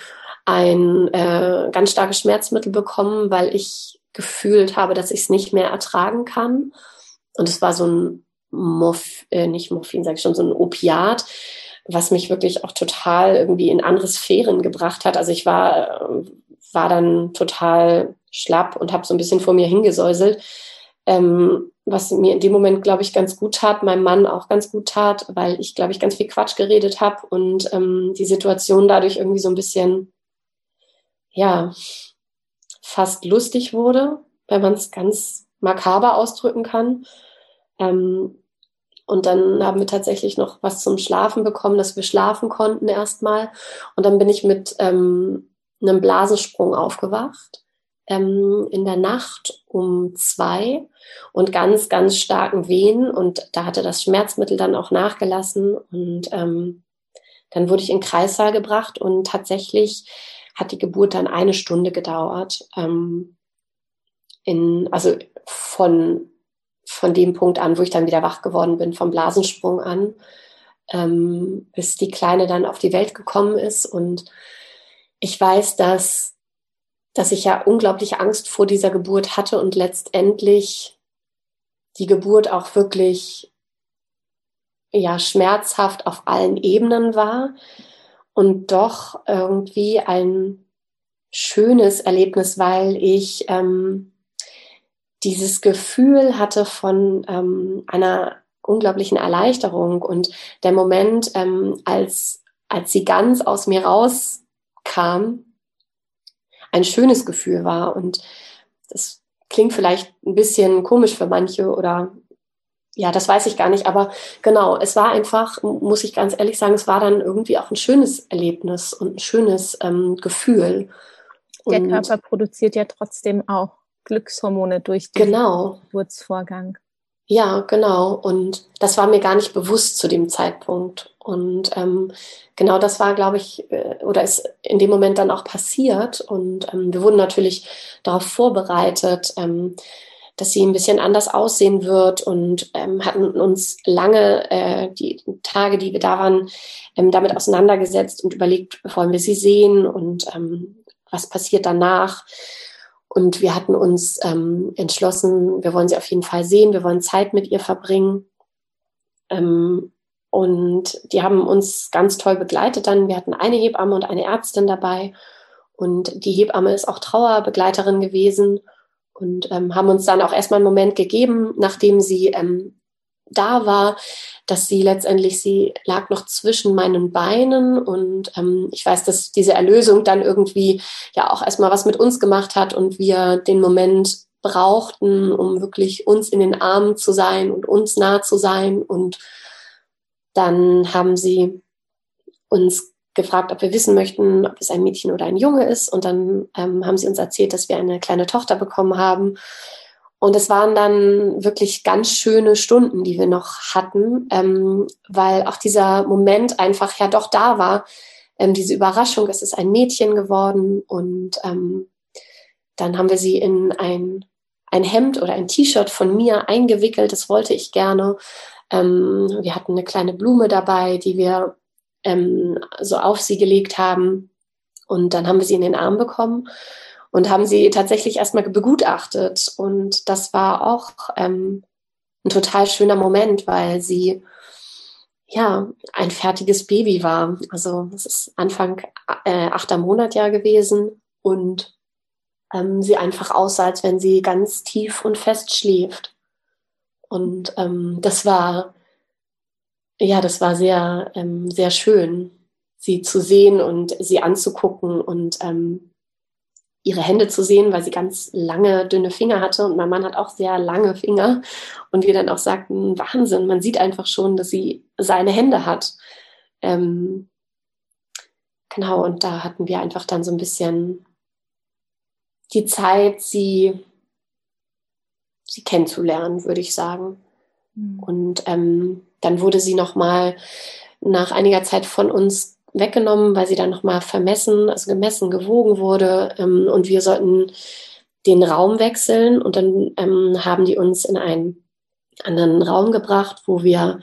ein äh, ganz starkes Schmerzmittel bekommen, weil ich gefühlt habe, dass ich es nicht mehr ertragen kann. Und es war so ein Morph, äh, nicht Morphin, sage ich schon, so ein Opiat, was mich wirklich auch total irgendwie in andere Sphären gebracht hat. Also ich war, äh, war dann total schlapp und habe so ein bisschen vor mir hingesäuselt, ähm, was mir in dem Moment, glaube ich, ganz gut tat, meinem Mann auch ganz gut tat, weil ich, glaube ich, ganz viel Quatsch geredet habe und ähm, die Situation dadurch irgendwie so ein bisschen, ja, fast lustig wurde, wenn man es ganz makaber ausdrücken kann. Ähm, und dann haben wir tatsächlich noch was zum Schlafen bekommen, dass wir schlafen konnten erstmal. Und dann bin ich mit ähm, einem Blasensprung aufgewacht ähm, in der Nacht um zwei und ganz, ganz starken Wehen. Und da hatte das Schmerzmittel dann auch nachgelassen. Und ähm, dann wurde ich in Kreissaal gebracht und tatsächlich hat die Geburt dann eine Stunde gedauert. Ähm, in, also von, von dem Punkt an, wo ich dann wieder wach geworden bin, vom Blasensprung an, ähm, bis die Kleine dann auf die Welt gekommen ist. Und ich weiß, dass dass ich ja unglaubliche Angst vor dieser Geburt hatte und letztendlich die Geburt auch wirklich ja schmerzhaft auf allen Ebenen war und doch irgendwie ein schönes Erlebnis, weil ich ähm, dieses Gefühl hatte von ähm, einer unglaublichen Erleichterung und der Moment, ähm, als als sie ganz aus mir rauskam, ein schönes Gefühl war. Und das klingt vielleicht ein bisschen komisch für manche oder ja, das weiß ich gar nicht, aber genau, es war einfach, muss ich ganz ehrlich sagen, es war dann irgendwie auch ein schönes Erlebnis und ein schönes ähm, Gefühl. Der Körper produziert ja trotzdem auch Glückshormone durch den genau. Geburtsvorgang. Ja, genau. Und das war mir gar nicht bewusst zu dem Zeitpunkt. Und ähm, genau das war, glaube ich, äh, oder ist in dem Moment dann auch passiert. Und ähm, wir wurden natürlich darauf vorbereitet, ähm, dass sie ein bisschen anders aussehen wird und ähm, hatten uns lange äh, die Tage, die wir da waren, ähm, damit auseinandergesetzt und überlegt, wollen wir sie sehen und ähm, was passiert danach. Und wir hatten uns ähm, entschlossen, wir wollen sie auf jeden Fall sehen, wir wollen Zeit mit ihr verbringen. Ähm, und die haben uns ganz toll begleitet dann. Wir hatten eine Hebamme und eine Ärztin dabei. Und die Hebamme ist auch Trauerbegleiterin gewesen und ähm, haben uns dann auch erstmal einen Moment gegeben, nachdem sie ähm, da war, dass sie letztendlich, sie lag noch zwischen meinen Beinen und ähm, ich weiß, dass diese Erlösung dann irgendwie ja auch erstmal was mit uns gemacht hat und wir den Moment brauchten, um wirklich uns in den Armen zu sein und uns nah zu sein. Und dann haben sie uns gefragt, ob wir wissen möchten, ob es ein Mädchen oder ein Junge ist. Und dann ähm, haben sie uns erzählt, dass wir eine kleine Tochter bekommen haben. Und es waren dann wirklich ganz schöne Stunden, die wir noch hatten, ähm, weil auch dieser Moment einfach ja doch da war, ähm, diese Überraschung, es ist ein Mädchen geworden und ähm, dann haben wir sie in ein, ein Hemd oder ein T-Shirt von mir eingewickelt, das wollte ich gerne. Ähm, wir hatten eine kleine Blume dabei, die wir ähm, so auf sie gelegt haben und dann haben wir sie in den Arm bekommen und haben sie tatsächlich erstmal begutachtet. Und das war auch ähm, ein total schöner Moment, weil sie ja ein fertiges Baby war. Also es ist Anfang äh, achter Monatjahr gewesen und ähm, sie einfach aussah, als wenn sie ganz tief und fest schläft. Und ähm, das war ja, das war sehr, ähm, sehr schön, sie zu sehen und sie anzugucken und ähm, ihre Hände zu sehen, weil sie ganz lange, dünne Finger hatte und mein Mann hat auch sehr lange Finger und wir dann auch sagten, Wahnsinn, man sieht einfach schon, dass sie seine Hände hat. Ähm, genau, und da hatten wir einfach dann so ein bisschen die Zeit, sie, sie kennenzulernen, würde ich sagen. Mhm. Und ähm, dann wurde sie nochmal nach einiger Zeit von uns weggenommen, weil sie dann nochmal vermessen, also gemessen, gewogen wurde. Ähm, und wir sollten den Raum wechseln. Und dann ähm, haben die uns in einen anderen Raum gebracht, wo wir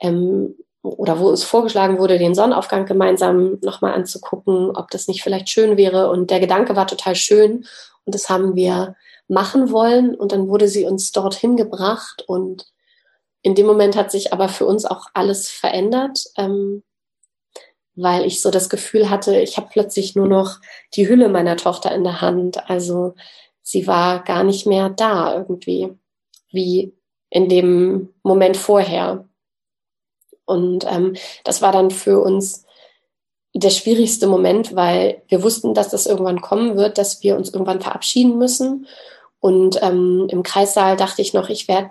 ähm, oder wo uns vorgeschlagen wurde, den Sonnenaufgang gemeinsam nochmal anzugucken, ob das nicht vielleicht schön wäre. Und der Gedanke war total schön und das haben wir machen wollen. Und dann wurde sie uns dorthin gebracht und in dem Moment hat sich aber für uns auch alles verändert, ähm, weil ich so das Gefühl hatte, ich habe plötzlich nur noch die Hülle meiner Tochter in der Hand. Also sie war gar nicht mehr da irgendwie, wie in dem Moment vorher. Und ähm, das war dann für uns der schwierigste Moment, weil wir wussten, dass das irgendwann kommen wird, dass wir uns irgendwann verabschieden müssen. Und ähm, im Kreissaal dachte ich noch, ich werde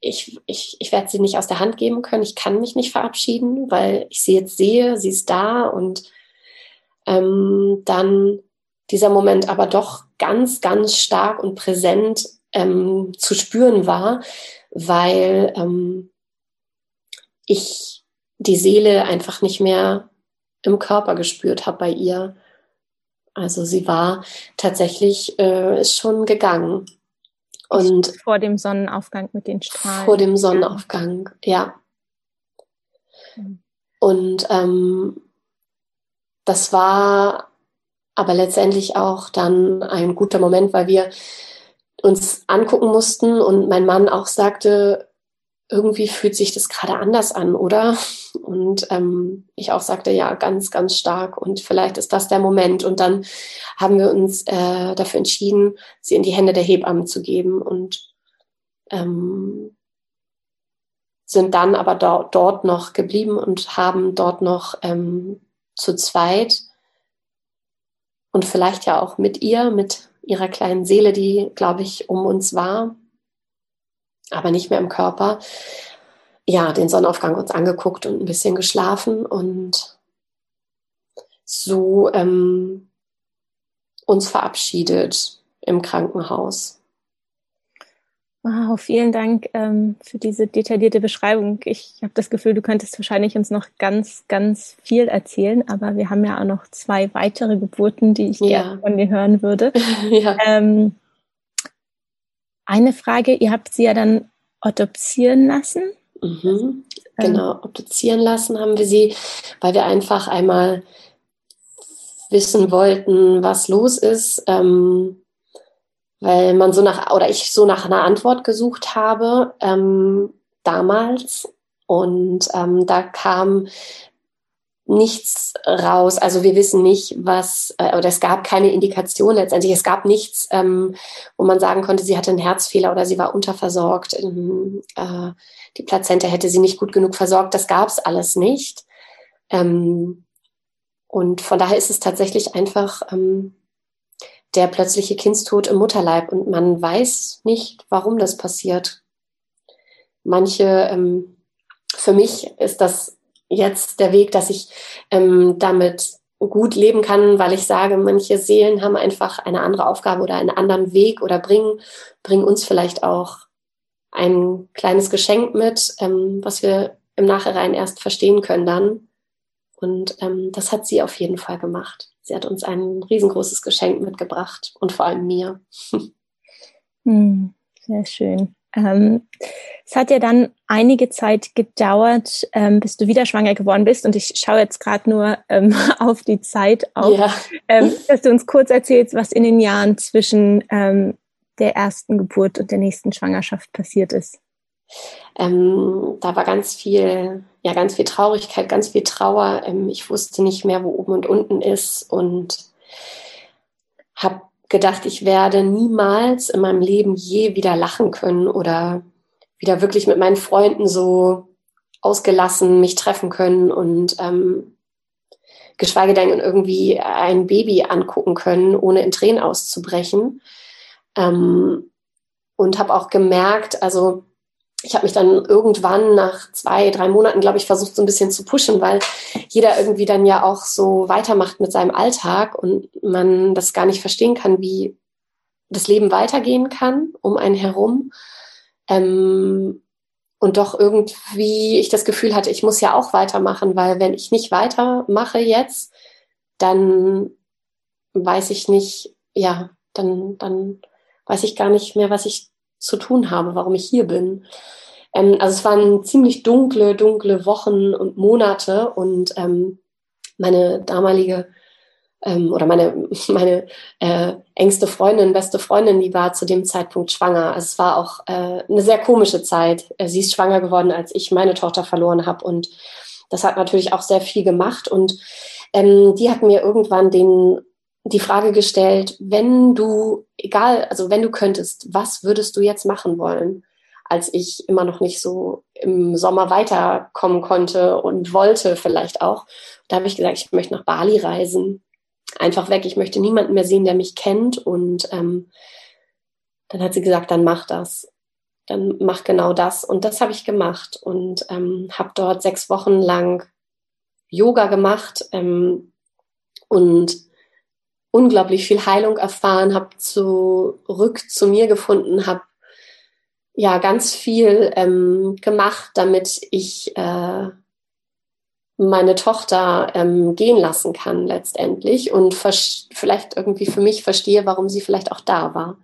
ich, ich, ich werde sie nicht aus der Hand geben können. Ich kann mich nicht verabschieden, weil ich sie jetzt sehe, sie ist da und ähm, dann dieser Moment aber doch ganz, ganz stark und präsent ähm, zu spüren war, weil ähm, ich die Seele einfach nicht mehr im Körper gespürt habe bei ihr. Also sie war tatsächlich äh, schon gegangen. Und vor dem Sonnenaufgang mit den Strahlen. Vor dem Sonnenaufgang, ja. Mhm. Und ähm, das war aber letztendlich auch dann ein guter Moment, weil wir uns angucken mussten und mein Mann auch sagte, irgendwie fühlt sich das gerade anders an, oder? Und ähm, ich auch sagte, ja, ganz, ganz stark. Und vielleicht ist das der Moment. Und dann haben wir uns äh, dafür entschieden, sie in die Hände der Hebammen zu geben und ähm, sind dann aber do dort noch geblieben und haben dort noch ähm, zu zweit und vielleicht ja auch mit ihr, mit ihrer kleinen Seele, die, glaube ich, um uns war, aber nicht mehr im Körper. Ja, den Sonnenaufgang uns angeguckt und ein bisschen geschlafen und so ähm, uns verabschiedet im Krankenhaus. Wow, vielen Dank ähm, für diese detaillierte Beschreibung. Ich habe das Gefühl, du könntest wahrscheinlich uns noch ganz, ganz viel erzählen, aber wir haben ja auch noch zwei weitere Geburten, die ich ja. gerne von dir hören würde. ja. ähm, eine Frage, ihr habt sie ja dann adoptieren lassen. Mhm, genau, ähm. obduzieren lassen haben wir sie, weil wir einfach einmal wissen wollten, was los ist, ähm, weil man so nach, oder ich so nach einer Antwort gesucht habe ähm, damals. Und ähm, da kam nichts raus. Also wir wissen nicht, was, äh, oder es gab keine Indikation letztendlich. Es gab nichts, ähm, wo man sagen konnte, sie hatte einen Herzfehler oder sie war unterversorgt. Ähm, äh, die Plazenta hätte sie nicht gut genug versorgt. Das gab es alles nicht. Ähm, und von daher ist es tatsächlich einfach ähm, der plötzliche Kindstod im Mutterleib und man weiß nicht, warum das passiert. Manche, ähm, für mich ist das jetzt der Weg, dass ich ähm, damit gut leben kann, weil ich sage, manche Seelen haben einfach eine andere Aufgabe oder einen anderen Weg oder bringen, bringen uns vielleicht auch ein kleines Geschenk mit, ähm, was wir im Nachhinein erst verstehen können dann. Und ähm, das hat sie auf jeden Fall gemacht. Sie hat uns ein riesengroßes Geschenk mitgebracht und vor allem mir. Hm, sehr schön. Ähm, es hat ja dann einige Zeit gedauert, ähm, bis du wieder schwanger geworden bist. Und ich schaue jetzt gerade nur ähm, auf die Zeit auf, ja. ähm, dass du uns kurz erzählst, was in den Jahren zwischen ähm, der ersten Geburt und der nächsten Schwangerschaft passiert ist. Ähm, da war ganz viel, ja, ganz viel Traurigkeit, ganz viel Trauer. Ich wusste nicht mehr, wo oben und unten ist und habe gedacht, ich werde niemals in meinem Leben je wieder lachen können oder wieder wirklich mit meinen Freunden so ausgelassen mich treffen können und ähm, geschweige denn irgendwie ein Baby angucken können, ohne in Tränen auszubrechen. Ähm, und habe auch gemerkt, also ich habe mich dann irgendwann nach zwei, drei Monaten, glaube ich, versucht, so ein bisschen zu pushen, weil jeder irgendwie dann ja auch so weitermacht mit seinem Alltag und man das gar nicht verstehen kann, wie das Leben weitergehen kann um einen herum. Ähm, und doch irgendwie ich das Gefühl hatte, ich muss ja auch weitermachen, weil wenn ich nicht weitermache jetzt, dann weiß ich nicht, ja, dann, dann weiß ich gar nicht mehr, was ich zu tun habe, warum ich hier bin. Ähm, also es waren ziemlich dunkle, dunkle Wochen und Monate und ähm, meine damalige ähm, oder meine, meine äh, engste Freundin, beste Freundin, die war zu dem Zeitpunkt schwanger. Also es war auch äh, eine sehr komische Zeit. Äh, sie ist schwanger geworden, als ich meine Tochter verloren habe und das hat natürlich auch sehr viel gemacht und ähm, die hat mir irgendwann den die Frage gestellt, wenn du, egal, also wenn du könntest, was würdest du jetzt machen wollen? Als ich immer noch nicht so im Sommer weiterkommen konnte und wollte vielleicht auch. Da habe ich gesagt, ich möchte nach Bali reisen einfach weg. Ich möchte niemanden mehr sehen, der mich kennt. Und ähm, dann hat sie gesagt, dann mach das. Dann mach genau das. Und das habe ich gemacht und ähm, habe dort sechs Wochen lang Yoga gemacht ähm, und unglaublich viel Heilung erfahren, habe zurück zu mir gefunden, habe ja ganz viel ähm, gemacht, damit ich äh, meine Tochter ähm, gehen lassen kann letztendlich und vielleicht irgendwie für mich verstehe, warum sie vielleicht auch da war.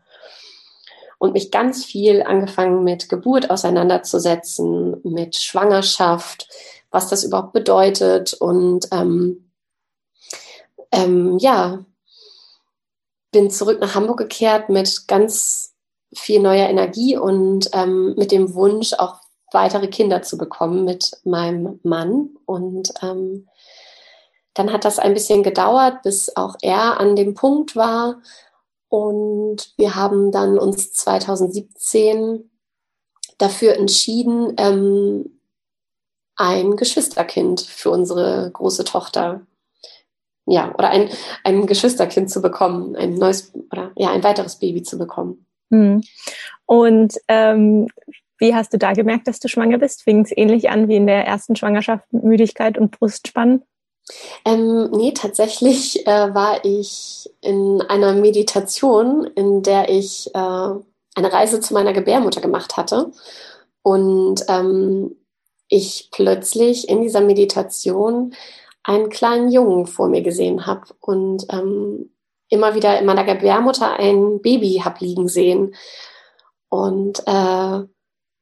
Und mich ganz viel angefangen mit Geburt auseinanderzusetzen, mit Schwangerschaft, was das überhaupt bedeutet und ähm, ähm, ja, bin zurück nach Hamburg gekehrt mit ganz viel neuer Energie und ähm, mit dem Wunsch, auch weitere Kinder zu bekommen mit meinem Mann. Und ähm, dann hat das ein bisschen gedauert, bis auch er an dem Punkt war. Und wir haben dann uns 2017 dafür entschieden, ähm, ein Geschwisterkind für unsere große Tochter, ja, oder ein, ein Geschwisterkind zu bekommen, ein neues oder ja, ein weiteres Baby zu bekommen. Hm. Und ähm, wie hast du da gemerkt, dass du schwanger bist? Fing es ähnlich an wie in der ersten Schwangerschaft mit Müdigkeit und Brustspannen? Ähm, nee, tatsächlich äh, war ich in einer Meditation, in der ich äh, eine Reise zu meiner Gebärmutter gemacht hatte. Und ähm, ich plötzlich in dieser Meditation einen kleinen Jungen vor mir gesehen habe und ähm, immer wieder in meiner Gebärmutter ein Baby hab liegen sehen. Und äh,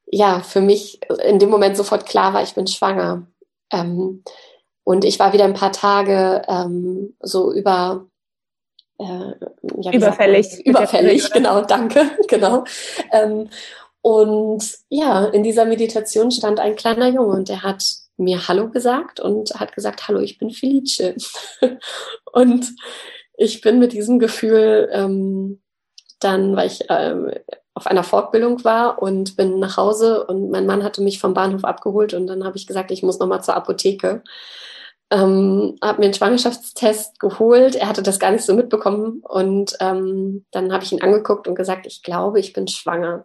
ja, für mich in dem Moment sofort klar war, ich bin schwanger. Ähm, und ich war wieder ein paar Tage ähm, so über äh, ja, überfällig. überfällig, genau, danke, genau. Ähm, und ja, in dieser Meditation stand ein kleiner Junge und der hat mir Hallo gesagt und hat gesagt, Hallo, ich bin Felice. und ich bin mit diesem Gefühl ähm, dann, weil ich ähm, auf einer Fortbildung war und bin nach Hause und mein Mann hatte mich vom Bahnhof abgeholt und dann habe ich gesagt, ich muss nochmal zur Apotheke. Ähm, habe mir einen Schwangerschaftstest geholt. Er hatte das gar nicht so mitbekommen und ähm, dann habe ich ihn angeguckt und gesagt, ich glaube, ich bin schwanger.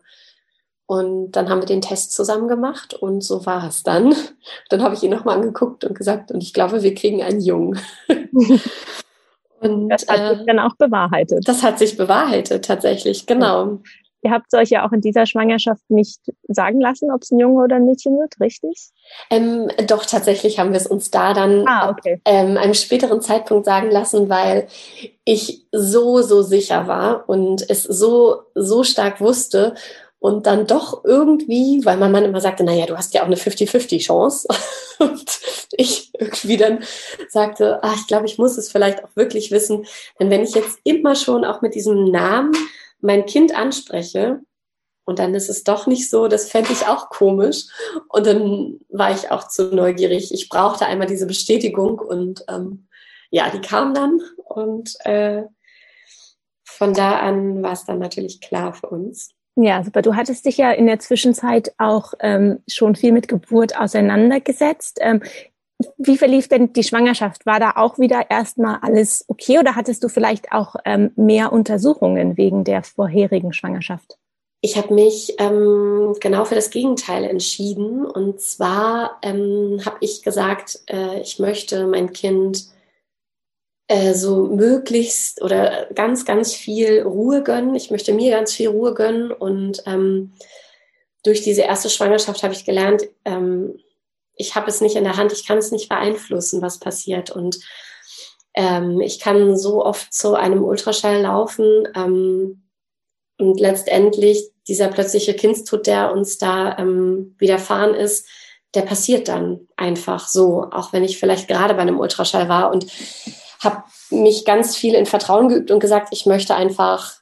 Und dann haben wir den Test zusammen gemacht und so war es dann. Dann habe ich ihn nochmal angeguckt und gesagt, und ich glaube, wir kriegen einen Jungen. und, das hat äh, sich dann auch bewahrheitet. Das hat sich bewahrheitet, tatsächlich, genau. Ihr habt euch ja auch in dieser Schwangerschaft nicht sagen lassen, ob es ein Junge oder ein Mädchen wird, richtig? Ähm, doch, tatsächlich haben wir es uns da dann ah, okay. ähm, einem späteren Zeitpunkt sagen lassen, weil ich so, so sicher war und es so, so stark wusste und dann doch irgendwie, weil mein Mann immer sagte, naja, du hast ja auch eine 50-50 Chance. und ich irgendwie dann sagte, ach, ich glaube, ich muss es vielleicht auch wirklich wissen. Denn wenn ich jetzt immer schon auch mit diesem Namen mein Kind anspreche und dann ist es doch nicht so, das fände ich auch komisch. Und dann war ich auch zu neugierig. Ich brauchte einmal diese Bestätigung und ähm, ja, die kam dann und äh, von da an war es dann natürlich klar für uns. Ja, super. Du hattest dich ja in der Zwischenzeit auch ähm, schon viel mit Geburt auseinandergesetzt. Ähm, wie verlief denn die Schwangerschaft? War da auch wieder erstmal alles okay oder hattest du vielleicht auch ähm, mehr Untersuchungen wegen der vorherigen Schwangerschaft? Ich habe mich ähm, genau für das Gegenteil entschieden. Und zwar ähm, habe ich gesagt, äh, ich möchte mein Kind äh, so möglichst oder ganz, ganz viel Ruhe gönnen. Ich möchte mir ganz viel Ruhe gönnen. Und ähm, durch diese erste Schwangerschaft habe ich gelernt, ähm, ich habe es nicht in der Hand, ich kann es nicht beeinflussen, was passiert. Und ähm, ich kann so oft zu einem Ultraschall laufen. Ähm, und letztendlich dieser plötzliche Kindstod, der uns da ähm, widerfahren ist, der passiert dann einfach so, auch wenn ich vielleicht gerade bei einem Ultraschall war und habe mich ganz viel in Vertrauen geübt und gesagt, ich möchte einfach,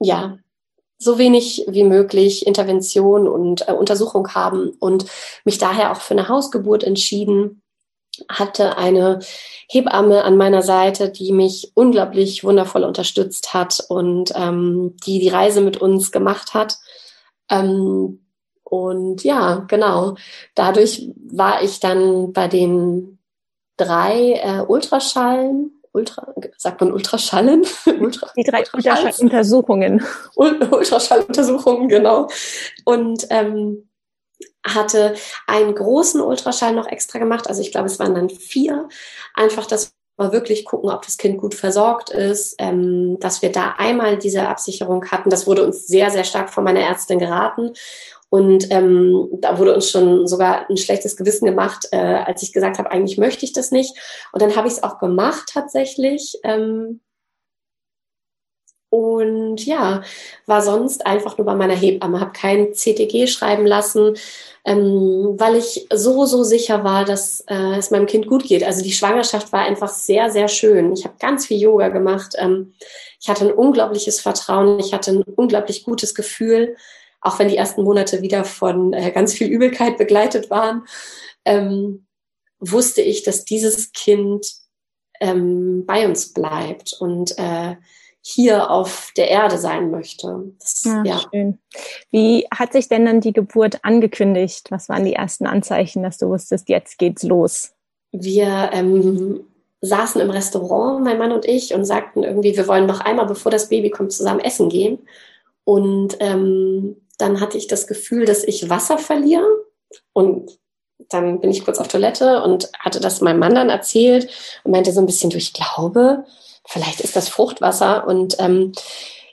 ja, so wenig wie möglich Intervention und äh, Untersuchung haben und mich daher auch für eine Hausgeburt entschieden, hatte eine Hebamme an meiner Seite, die mich unglaublich wundervoll unterstützt hat und ähm, die die Reise mit uns gemacht hat. Ähm, und ja, genau. Dadurch war ich dann bei den drei äh, Ultraschallen, Ultra, sagt man Ultraschallen? Ultra, die drei Ultraschalluntersuchungen. Ultraschalluntersuchungen, genau. Und ähm, hatte einen großen Ultraschall noch extra gemacht. Also ich glaube, es waren dann vier. Einfach, dass wir wirklich gucken, ob das Kind gut versorgt ist, ähm, dass wir da einmal diese Absicherung hatten. Das wurde uns sehr, sehr stark von meiner Ärztin geraten. Und ähm, da wurde uns schon sogar ein schlechtes Gewissen gemacht, äh, als ich gesagt habe, eigentlich möchte ich das nicht. Und dann habe ich es auch gemacht tatsächlich. Ähm, und ja, war sonst einfach nur bei meiner Hebamme, habe kein CTG schreiben lassen, ähm, weil ich so, so sicher war, dass äh, es meinem Kind gut geht. Also die Schwangerschaft war einfach sehr, sehr schön. Ich habe ganz viel Yoga gemacht. Ähm, ich hatte ein unglaubliches Vertrauen. Ich hatte ein unglaublich gutes Gefühl, auch wenn die ersten Monate wieder von äh, ganz viel Übelkeit begleitet waren. Ähm, wusste ich, dass dieses Kind ähm, bei uns bleibt und äh, hier auf der Erde sein möchte. Das, ja, ja. Schön. Wie hat sich denn dann die Geburt angekündigt? Was waren die ersten Anzeichen, dass du wusstest, jetzt geht's los? Wir ähm, saßen im Restaurant, mein Mann und ich, und sagten irgendwie, wir wollen noch einmal, bevor das Baby kommt, zusammen essen gehen. Und ähm, dann hatte ich das Gefühl, dass ich Wasser verliere. Und dann bin ich kurz auf Toilette und hatte das meinem Mann dann erzählt und meinte so ein bisschen, du, ich glaube, vielleicht ist das Fruchtwasser. Und ähm,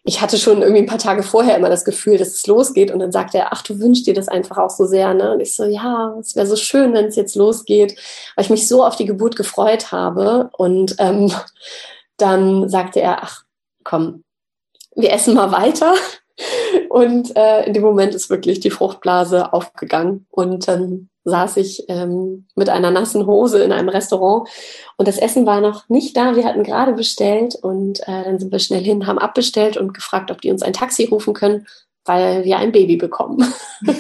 ich hatte schon irgendwie ein paar Tage vorher immer das Gefühl, dass es losgeht. Und dann sagte er, ach, du wünschst dir das einfach auch so sehr. Ne? Und ich so, ja, es wäre so schön, wenn es jetzt losgeht, weil ich mich so auf die Geburt gefreut habe. Und ähm, dann sagte er, ach, komm, wir essen mal weiter. Und äh, in dem Moment ist wirklich die Fruchtblase aufgegangen. Und dann saß ich ähm, mit einer nassen Hose in einem Restaurant und das Essen war noch nicht da. Wir hatten gerade bestellt und äh, dann sind wir schnell hin, haben abbestellt und gefragt, ob die uns ein Taxi rufen können, weil wir ein Baby bekommen.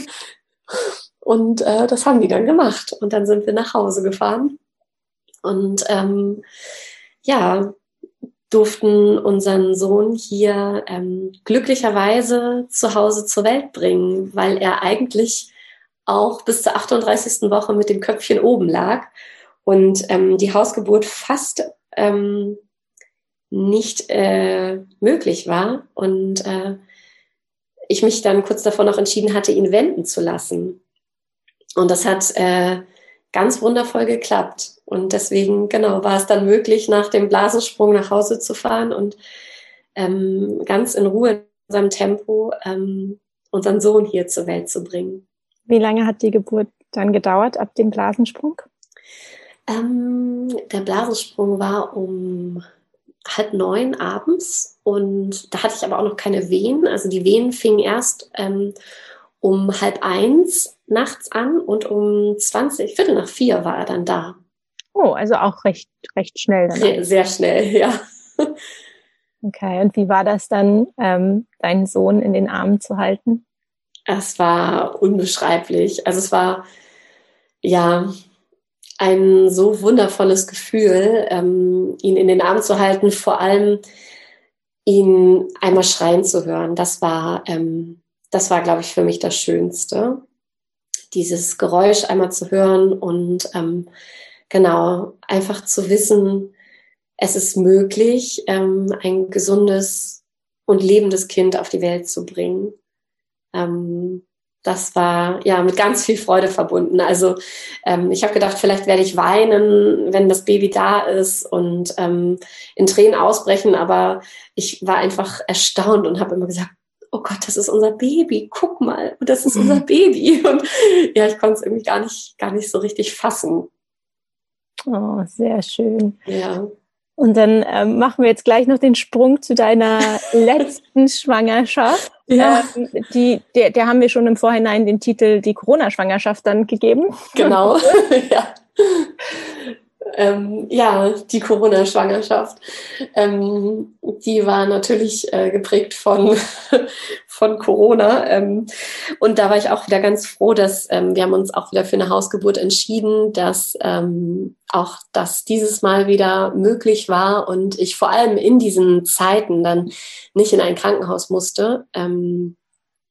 und äh, das haben die dann gemacht und dann sind wir nach Hause gefahren und ähm, ja, durften unseren Sohn hier ähm, glücklicherweise zu Hause zur Welt bringen, weil er eigentlich auch bis zur 38. Woche mit dem Köpfchen oben lag und ähm, die Hausgeburt fast ähm, nicht äh, möglich war und äh, ich mich dann kurz davor noch entschieden hatte, ihn wenden zu lassen. Und das hat äh, ganz wundervoll geklappt. Und deswegen, genau, war es dann möglich, nach dem Blasensprung nach Hause zu fahren und ähm, ganz in Ruhe in unserem Tempo ähm, unseren Sohn hier zur Welt zu bringen. Wie lange hat die Geburt dann gedauert ab dem Blasensprung? Ähm, der Blasensprung war um halb neun abends und da hatte ich aber auch noch keine Wehen. Also die Wehen fingen erst ähm, um halb eins nachts an und um 20, Viertel nach vier war er dann da. Oh, also auch recht, recht schnell dann. Sehr, sehr schnell, ja. Okay, und wie war das dann, ähm, deinen Sohn in den Armen zu halten? Es war unbeschreiblich. Also es war ja ein so wundervolles Gefühl, ähm, ihn in den Arm zu halten, vor allem ihn einmal schreien zu hören. Das war, ähm, das war, glaube ich, für mich das Schönste, dieses Geräusch einmal zu hören und ähm, genau einfach zu wissen, es ist möglich, ähm, ein gesundes und lebendes Kind auf die Welt zu bringen. Ähm, das war ja mit ganz viel Freude verbunden. Also ähm, ich habe gedacht, vielleicht werde ich weinen, wenn das Baby da ist und ähm, in Tränen ausbrechen, aber ich war einfach erstaunt und habe immer gesagt, oh Gott, das ist unser Baby, guck mal, das ist unser Baby. Und ja, ich konnte es irgendwie gar nicht, gar nicht so richtig fassen. Oh, sehr schön. Ja. Und dann ähm, machen wir jetzt gleich noch den Sprung zu deiner letzten Schwangerschaft. Ja. Ähm, die, der, der haben wir schon im Vorhinein den Titel die Corona-Schwangerschaft dann gegeben. Genau. ja ähm, ja, die Corona-Schwangerschaft, ähm, die war natürlich äh, geprägt von, von Corona. Ähm, und da war ich auch wieder ganz froh, dass ähm, wir haben uns auch wieder für eine Hausgeburt entschieden, dass ähm, auch das dieses Mal wieder möglich war und ich vor allem in diesen Zeiten dann nicht in ein Krankenhaus musste. Ähm,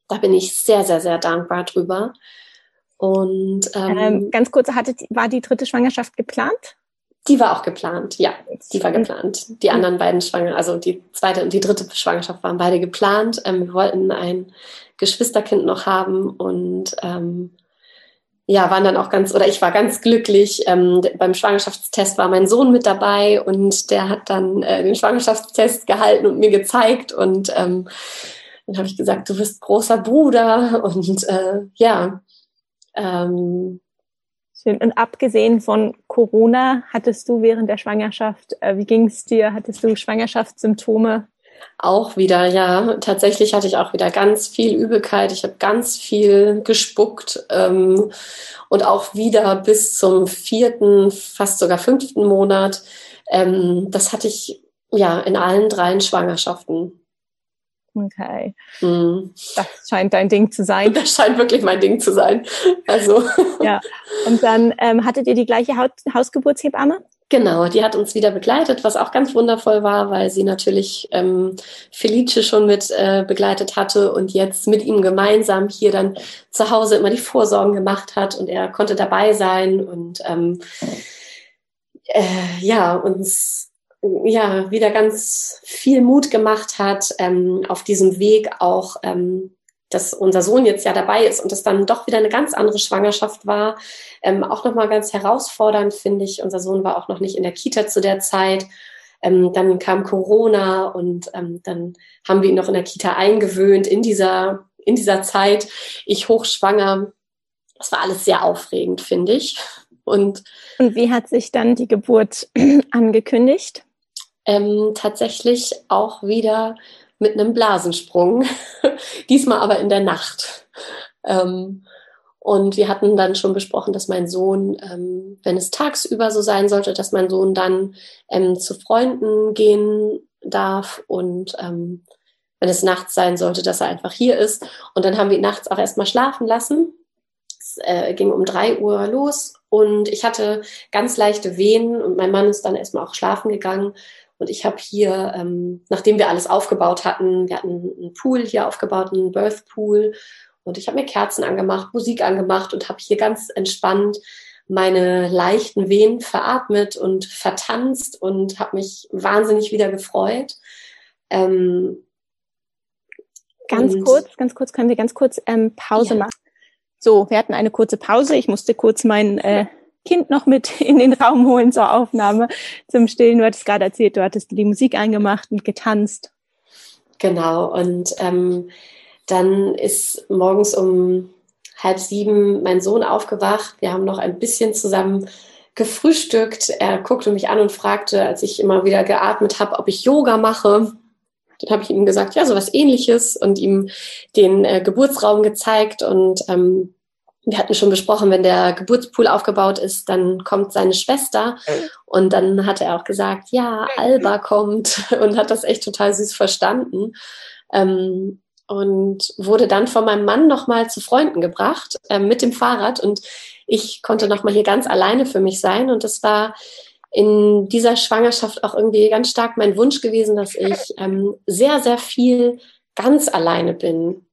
da bin ich sehr, sehr, sehr dankbar drüber. Und ganz kurz, hatte, war die dritte Schwangerschaft geplant? Die war auch geplant, ja, die war geplant. Die anderen beiden Schwanger, also die zweite und die dritte Schwangerschaft waren beide geplant. Ähm, wir wollten ein Geschwisterkind noch haben und ähm, ja, waren dann auch ganz, oder ich war ganz glücklich. Ähm, beim Schwangerschaftstest war mein Sohn mit dabei und der hat dann äh, den Schwangerschaftstest gehalten und mir gezeigt und ähm, dann habe ich gesagt, du bist großer Bruder und äh, ja, ähm, Schön. Und abgesehen von Corona, hattest du während der Schwangerschaft, äh, wie ging es dir? Hattest du Schwangerschaftssymptome? Auch wieder, ja. Tatsächlich hatte ich auch wieder ganz viel Übelkeit. Ich habe ganz viel gespuckt ähm, und auch wieder bis zum vierten, fast sogar fünften Monat. Ähm, das hatte ich ja in allen dreien Schwangerschaften. Okay. Mhm. Das scheint dein Ding zu sein. Das scheint wirklich mein Ding zu sein. Also. ja. Und dann ähm, hattet ihr die gleiche Haut Hausgeburtshebamme? Genau, die hat uns wieder begleitet, was auch ganz wundervoll war, weil sie natürlich ähm, Felice schon mit äh, begleitet hatte und jetzt mit ihm gemeinsam hier dann zu Hause immer die Vorsorgen gemacht hat und er konnte dabei sein und ähm, äh, ja, uns ja wieder ganz viel Mut gemacht hat ähm, auf diesem Weg auch, ähm, dass unser Sohn jetzt ja dabei ist und das dann doch wieder eine ganz andere Schwangerschaft war. Ähm, auch nochmal ganz herausfordernd, finde ich. Unser Sohn war auch noch nicht in der Kita zu der Zeit. Ähm, dann kam Corona und ähm, dann haben wir ihn noch in der Kita eingewöhnt in dieser, in dieser Zeit. Ich hochschwanger. Das war alles sehr aufregend, finde ich. Und, und wie hat sich dann die Geburt angekündigt? Ähm, tatsächlich auch wieder mit einem Blasensprung, diesmal aber in der Nacht. Ähm, und wir hatten dann schon besprochen, dass mein Sohn, ähm, wenn es tagsüber so sein sollte, dass mein Sohn dann ähm, zu Freunden gehen darf und ähm, wenn es nachts sein sollte, dass er einfach hier ist. Und dann haben wir ihn nachts auch erstmal schlafen lassen. Es äh, ging um drei Uhr los und ich hatte ganz leichte Wehen und mein Mann ist dann erstmal auch schlafen gegangen. Und ich habe hier, ähm, nachdem wir alles aufgebaut hatten, wir hatten einen Pool hier aufgebaut, einen Birth Pool. Und ich habe mir Kerzen angemacht, Musik angemacht und habe hier ganz entspannt meine leichten Wehen veratmet und vertanzt und habe mich wahnsinnig wieder gefreut. Ähm, ganz kurz, ganz kurz, können wir ganz kurz ähm, Pause ja. machen? So, wir hatten eine kurze Pause. Ich musste kurz mein äh, Kind noch mit in den Raum holen zur Aufnahme, zum Stillen. Du hattest gerade erzählt, du hattest die Musik angemacht und getanzt. Genau, und ähm, dann ist morgens um halb sieben mein Sohn aufgewacht. Wir haben noch ein bisschen zusammen gefrühstückt. Er guckte mich an und fragte, als ich immer wieder geatmet habe, ob ich Yoga mache. Dann habe ich ihm gesagt, ja, sowas ähnliches und ihm den äh, Geburtsraum gezeigt und ähm, wir hatten schon besprochen, wenn der Geburtspool aufgebaut ist, dann kommt seine Schwester. Und dann hat er auch gesagt, ja, Alba kommt und hat das echt total süß verstanden. Ähm, und wurde dann von meinem Mann nochmal zu Freunden gebracht äh, mit dem Fahrrad. Und ich konnte nochmal hier ganz alleine für mich sein. Und das war in dieser Schwangerschaft auch irgendwie ganz stark mein Wunsch gewesen, dass ich ähm, sehr, sehr viel ganz alleine bin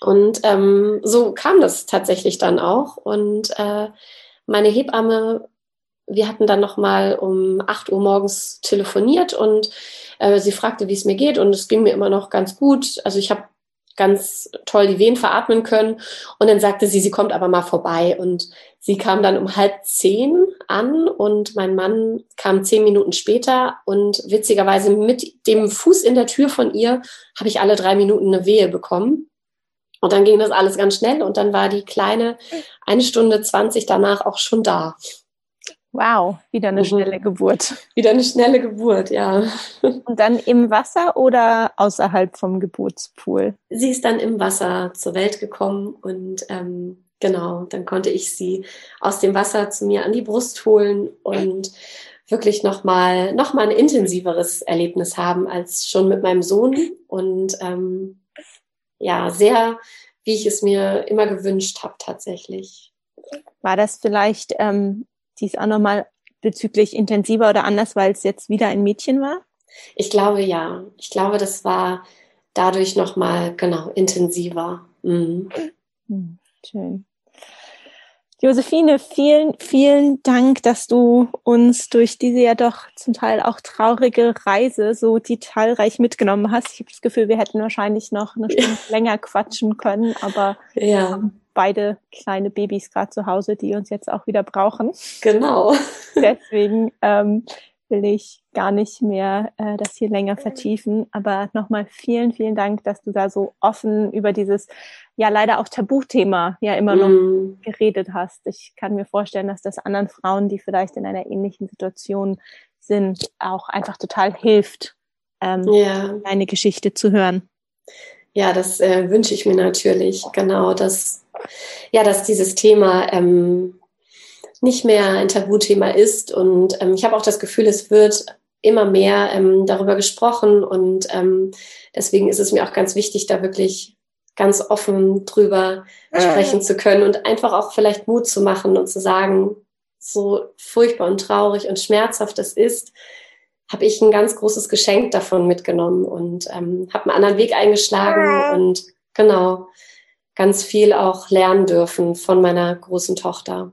Und ähm, so kam das tatsächlich dann auch. Und äh, meine Hebamme, wir hatten dann nochmal um 8 Uhr morgens telefoniert und äh, sie fragte, wie es mir geht. Und es ging mir immer noch ganz gut. Also ich habe ganz toll die Wehen veratmen können. Und dann sagte sie, sie kommt aber mal vorbei. Und sie kam dann um halb zehn an und mein Mann kam zehn Minuten später. Und witzigerweise mit dem Fuß in der Tür von ihr habe ich alle drei Minuten eine Wehe bekommen. Und dann ging das alles ganz schnell und dann war die Kleine eine Stunde zwanzig danach auch schon da. Wow, wieder eine mhm. schnelle Geburt. Wieder eine schnelle Geburt, ja. Und dann im Wasser oder außerhalb vom Geburtspool? Sie ist dann im Wasser zur Welt gekommen und ähm, genau, dann konnte ich sie aus dem Wasser zu mir an die Brust holen und wirklich nochmal noch mal ein intensiveres Erlebnis haben als schon mit meinem Sohn und ähm, ja, sehr, wie ich es mir immer gewünscht habe tatsächlich. War das vielleicht ähm, dies auch nochmal bezüglich intensiver oder anders, weil es jetzt wieder ein Mädchen war? Ich glaube ja. Ich glaube, das war dadurch nochmal, genau, intensiver. Mhm. Hm, schön. Josephine, vielen, vielen Dank, dass du uns durch diese ja doch zum Teil auch traurige Reise so detailreich mitgenommen hast. Ich habe das Gefühl, wir hätten wahrscheinlich noch eine Stunde ja. länger quatschen können, aber ja beide kleine Babys gerade zu Hause, die uns jetzt auch wieder brauchen. Genau. Deswegen ähm, will ich gar nicht mehr äh, das hier länger vertiefen. Aber nochmal vielen, vielen Dank, dass du da so offen über dieses ja leider auch Tabuthema ja immer noch mm. geredet hast. Ich kann mir vorstellen, dass das anderen Frauen, die vielleicht in einer ähnlichen Situation sind, auch einfach total hilft, ähm, ja. deine Geschichte zu hören. Ja, das äh, wünsche ich mir natürlich, genau, dass ja, dass dieses Thema ähm, nicht mehr ein Tabuthema ist. Und ähm, ich habe auch das Gefühl, es wird immer mehr ähm, darüber gesprochen. Und ähm, deswegen ist es mir auch ganz wichtig, da wirklich ganz offen drüber sprechen zu können und einfach auch vielleicht Mut zu machen und zu sagen, so furchtbar und traurig und schmerzhaft es ist, habe ich ein ganz großes Geschenk davon mitgenommen und ähm, habe einen anderen Weg eingeschlagen und genau ganz viel auch lernen dürfen von meiner großen Tochter.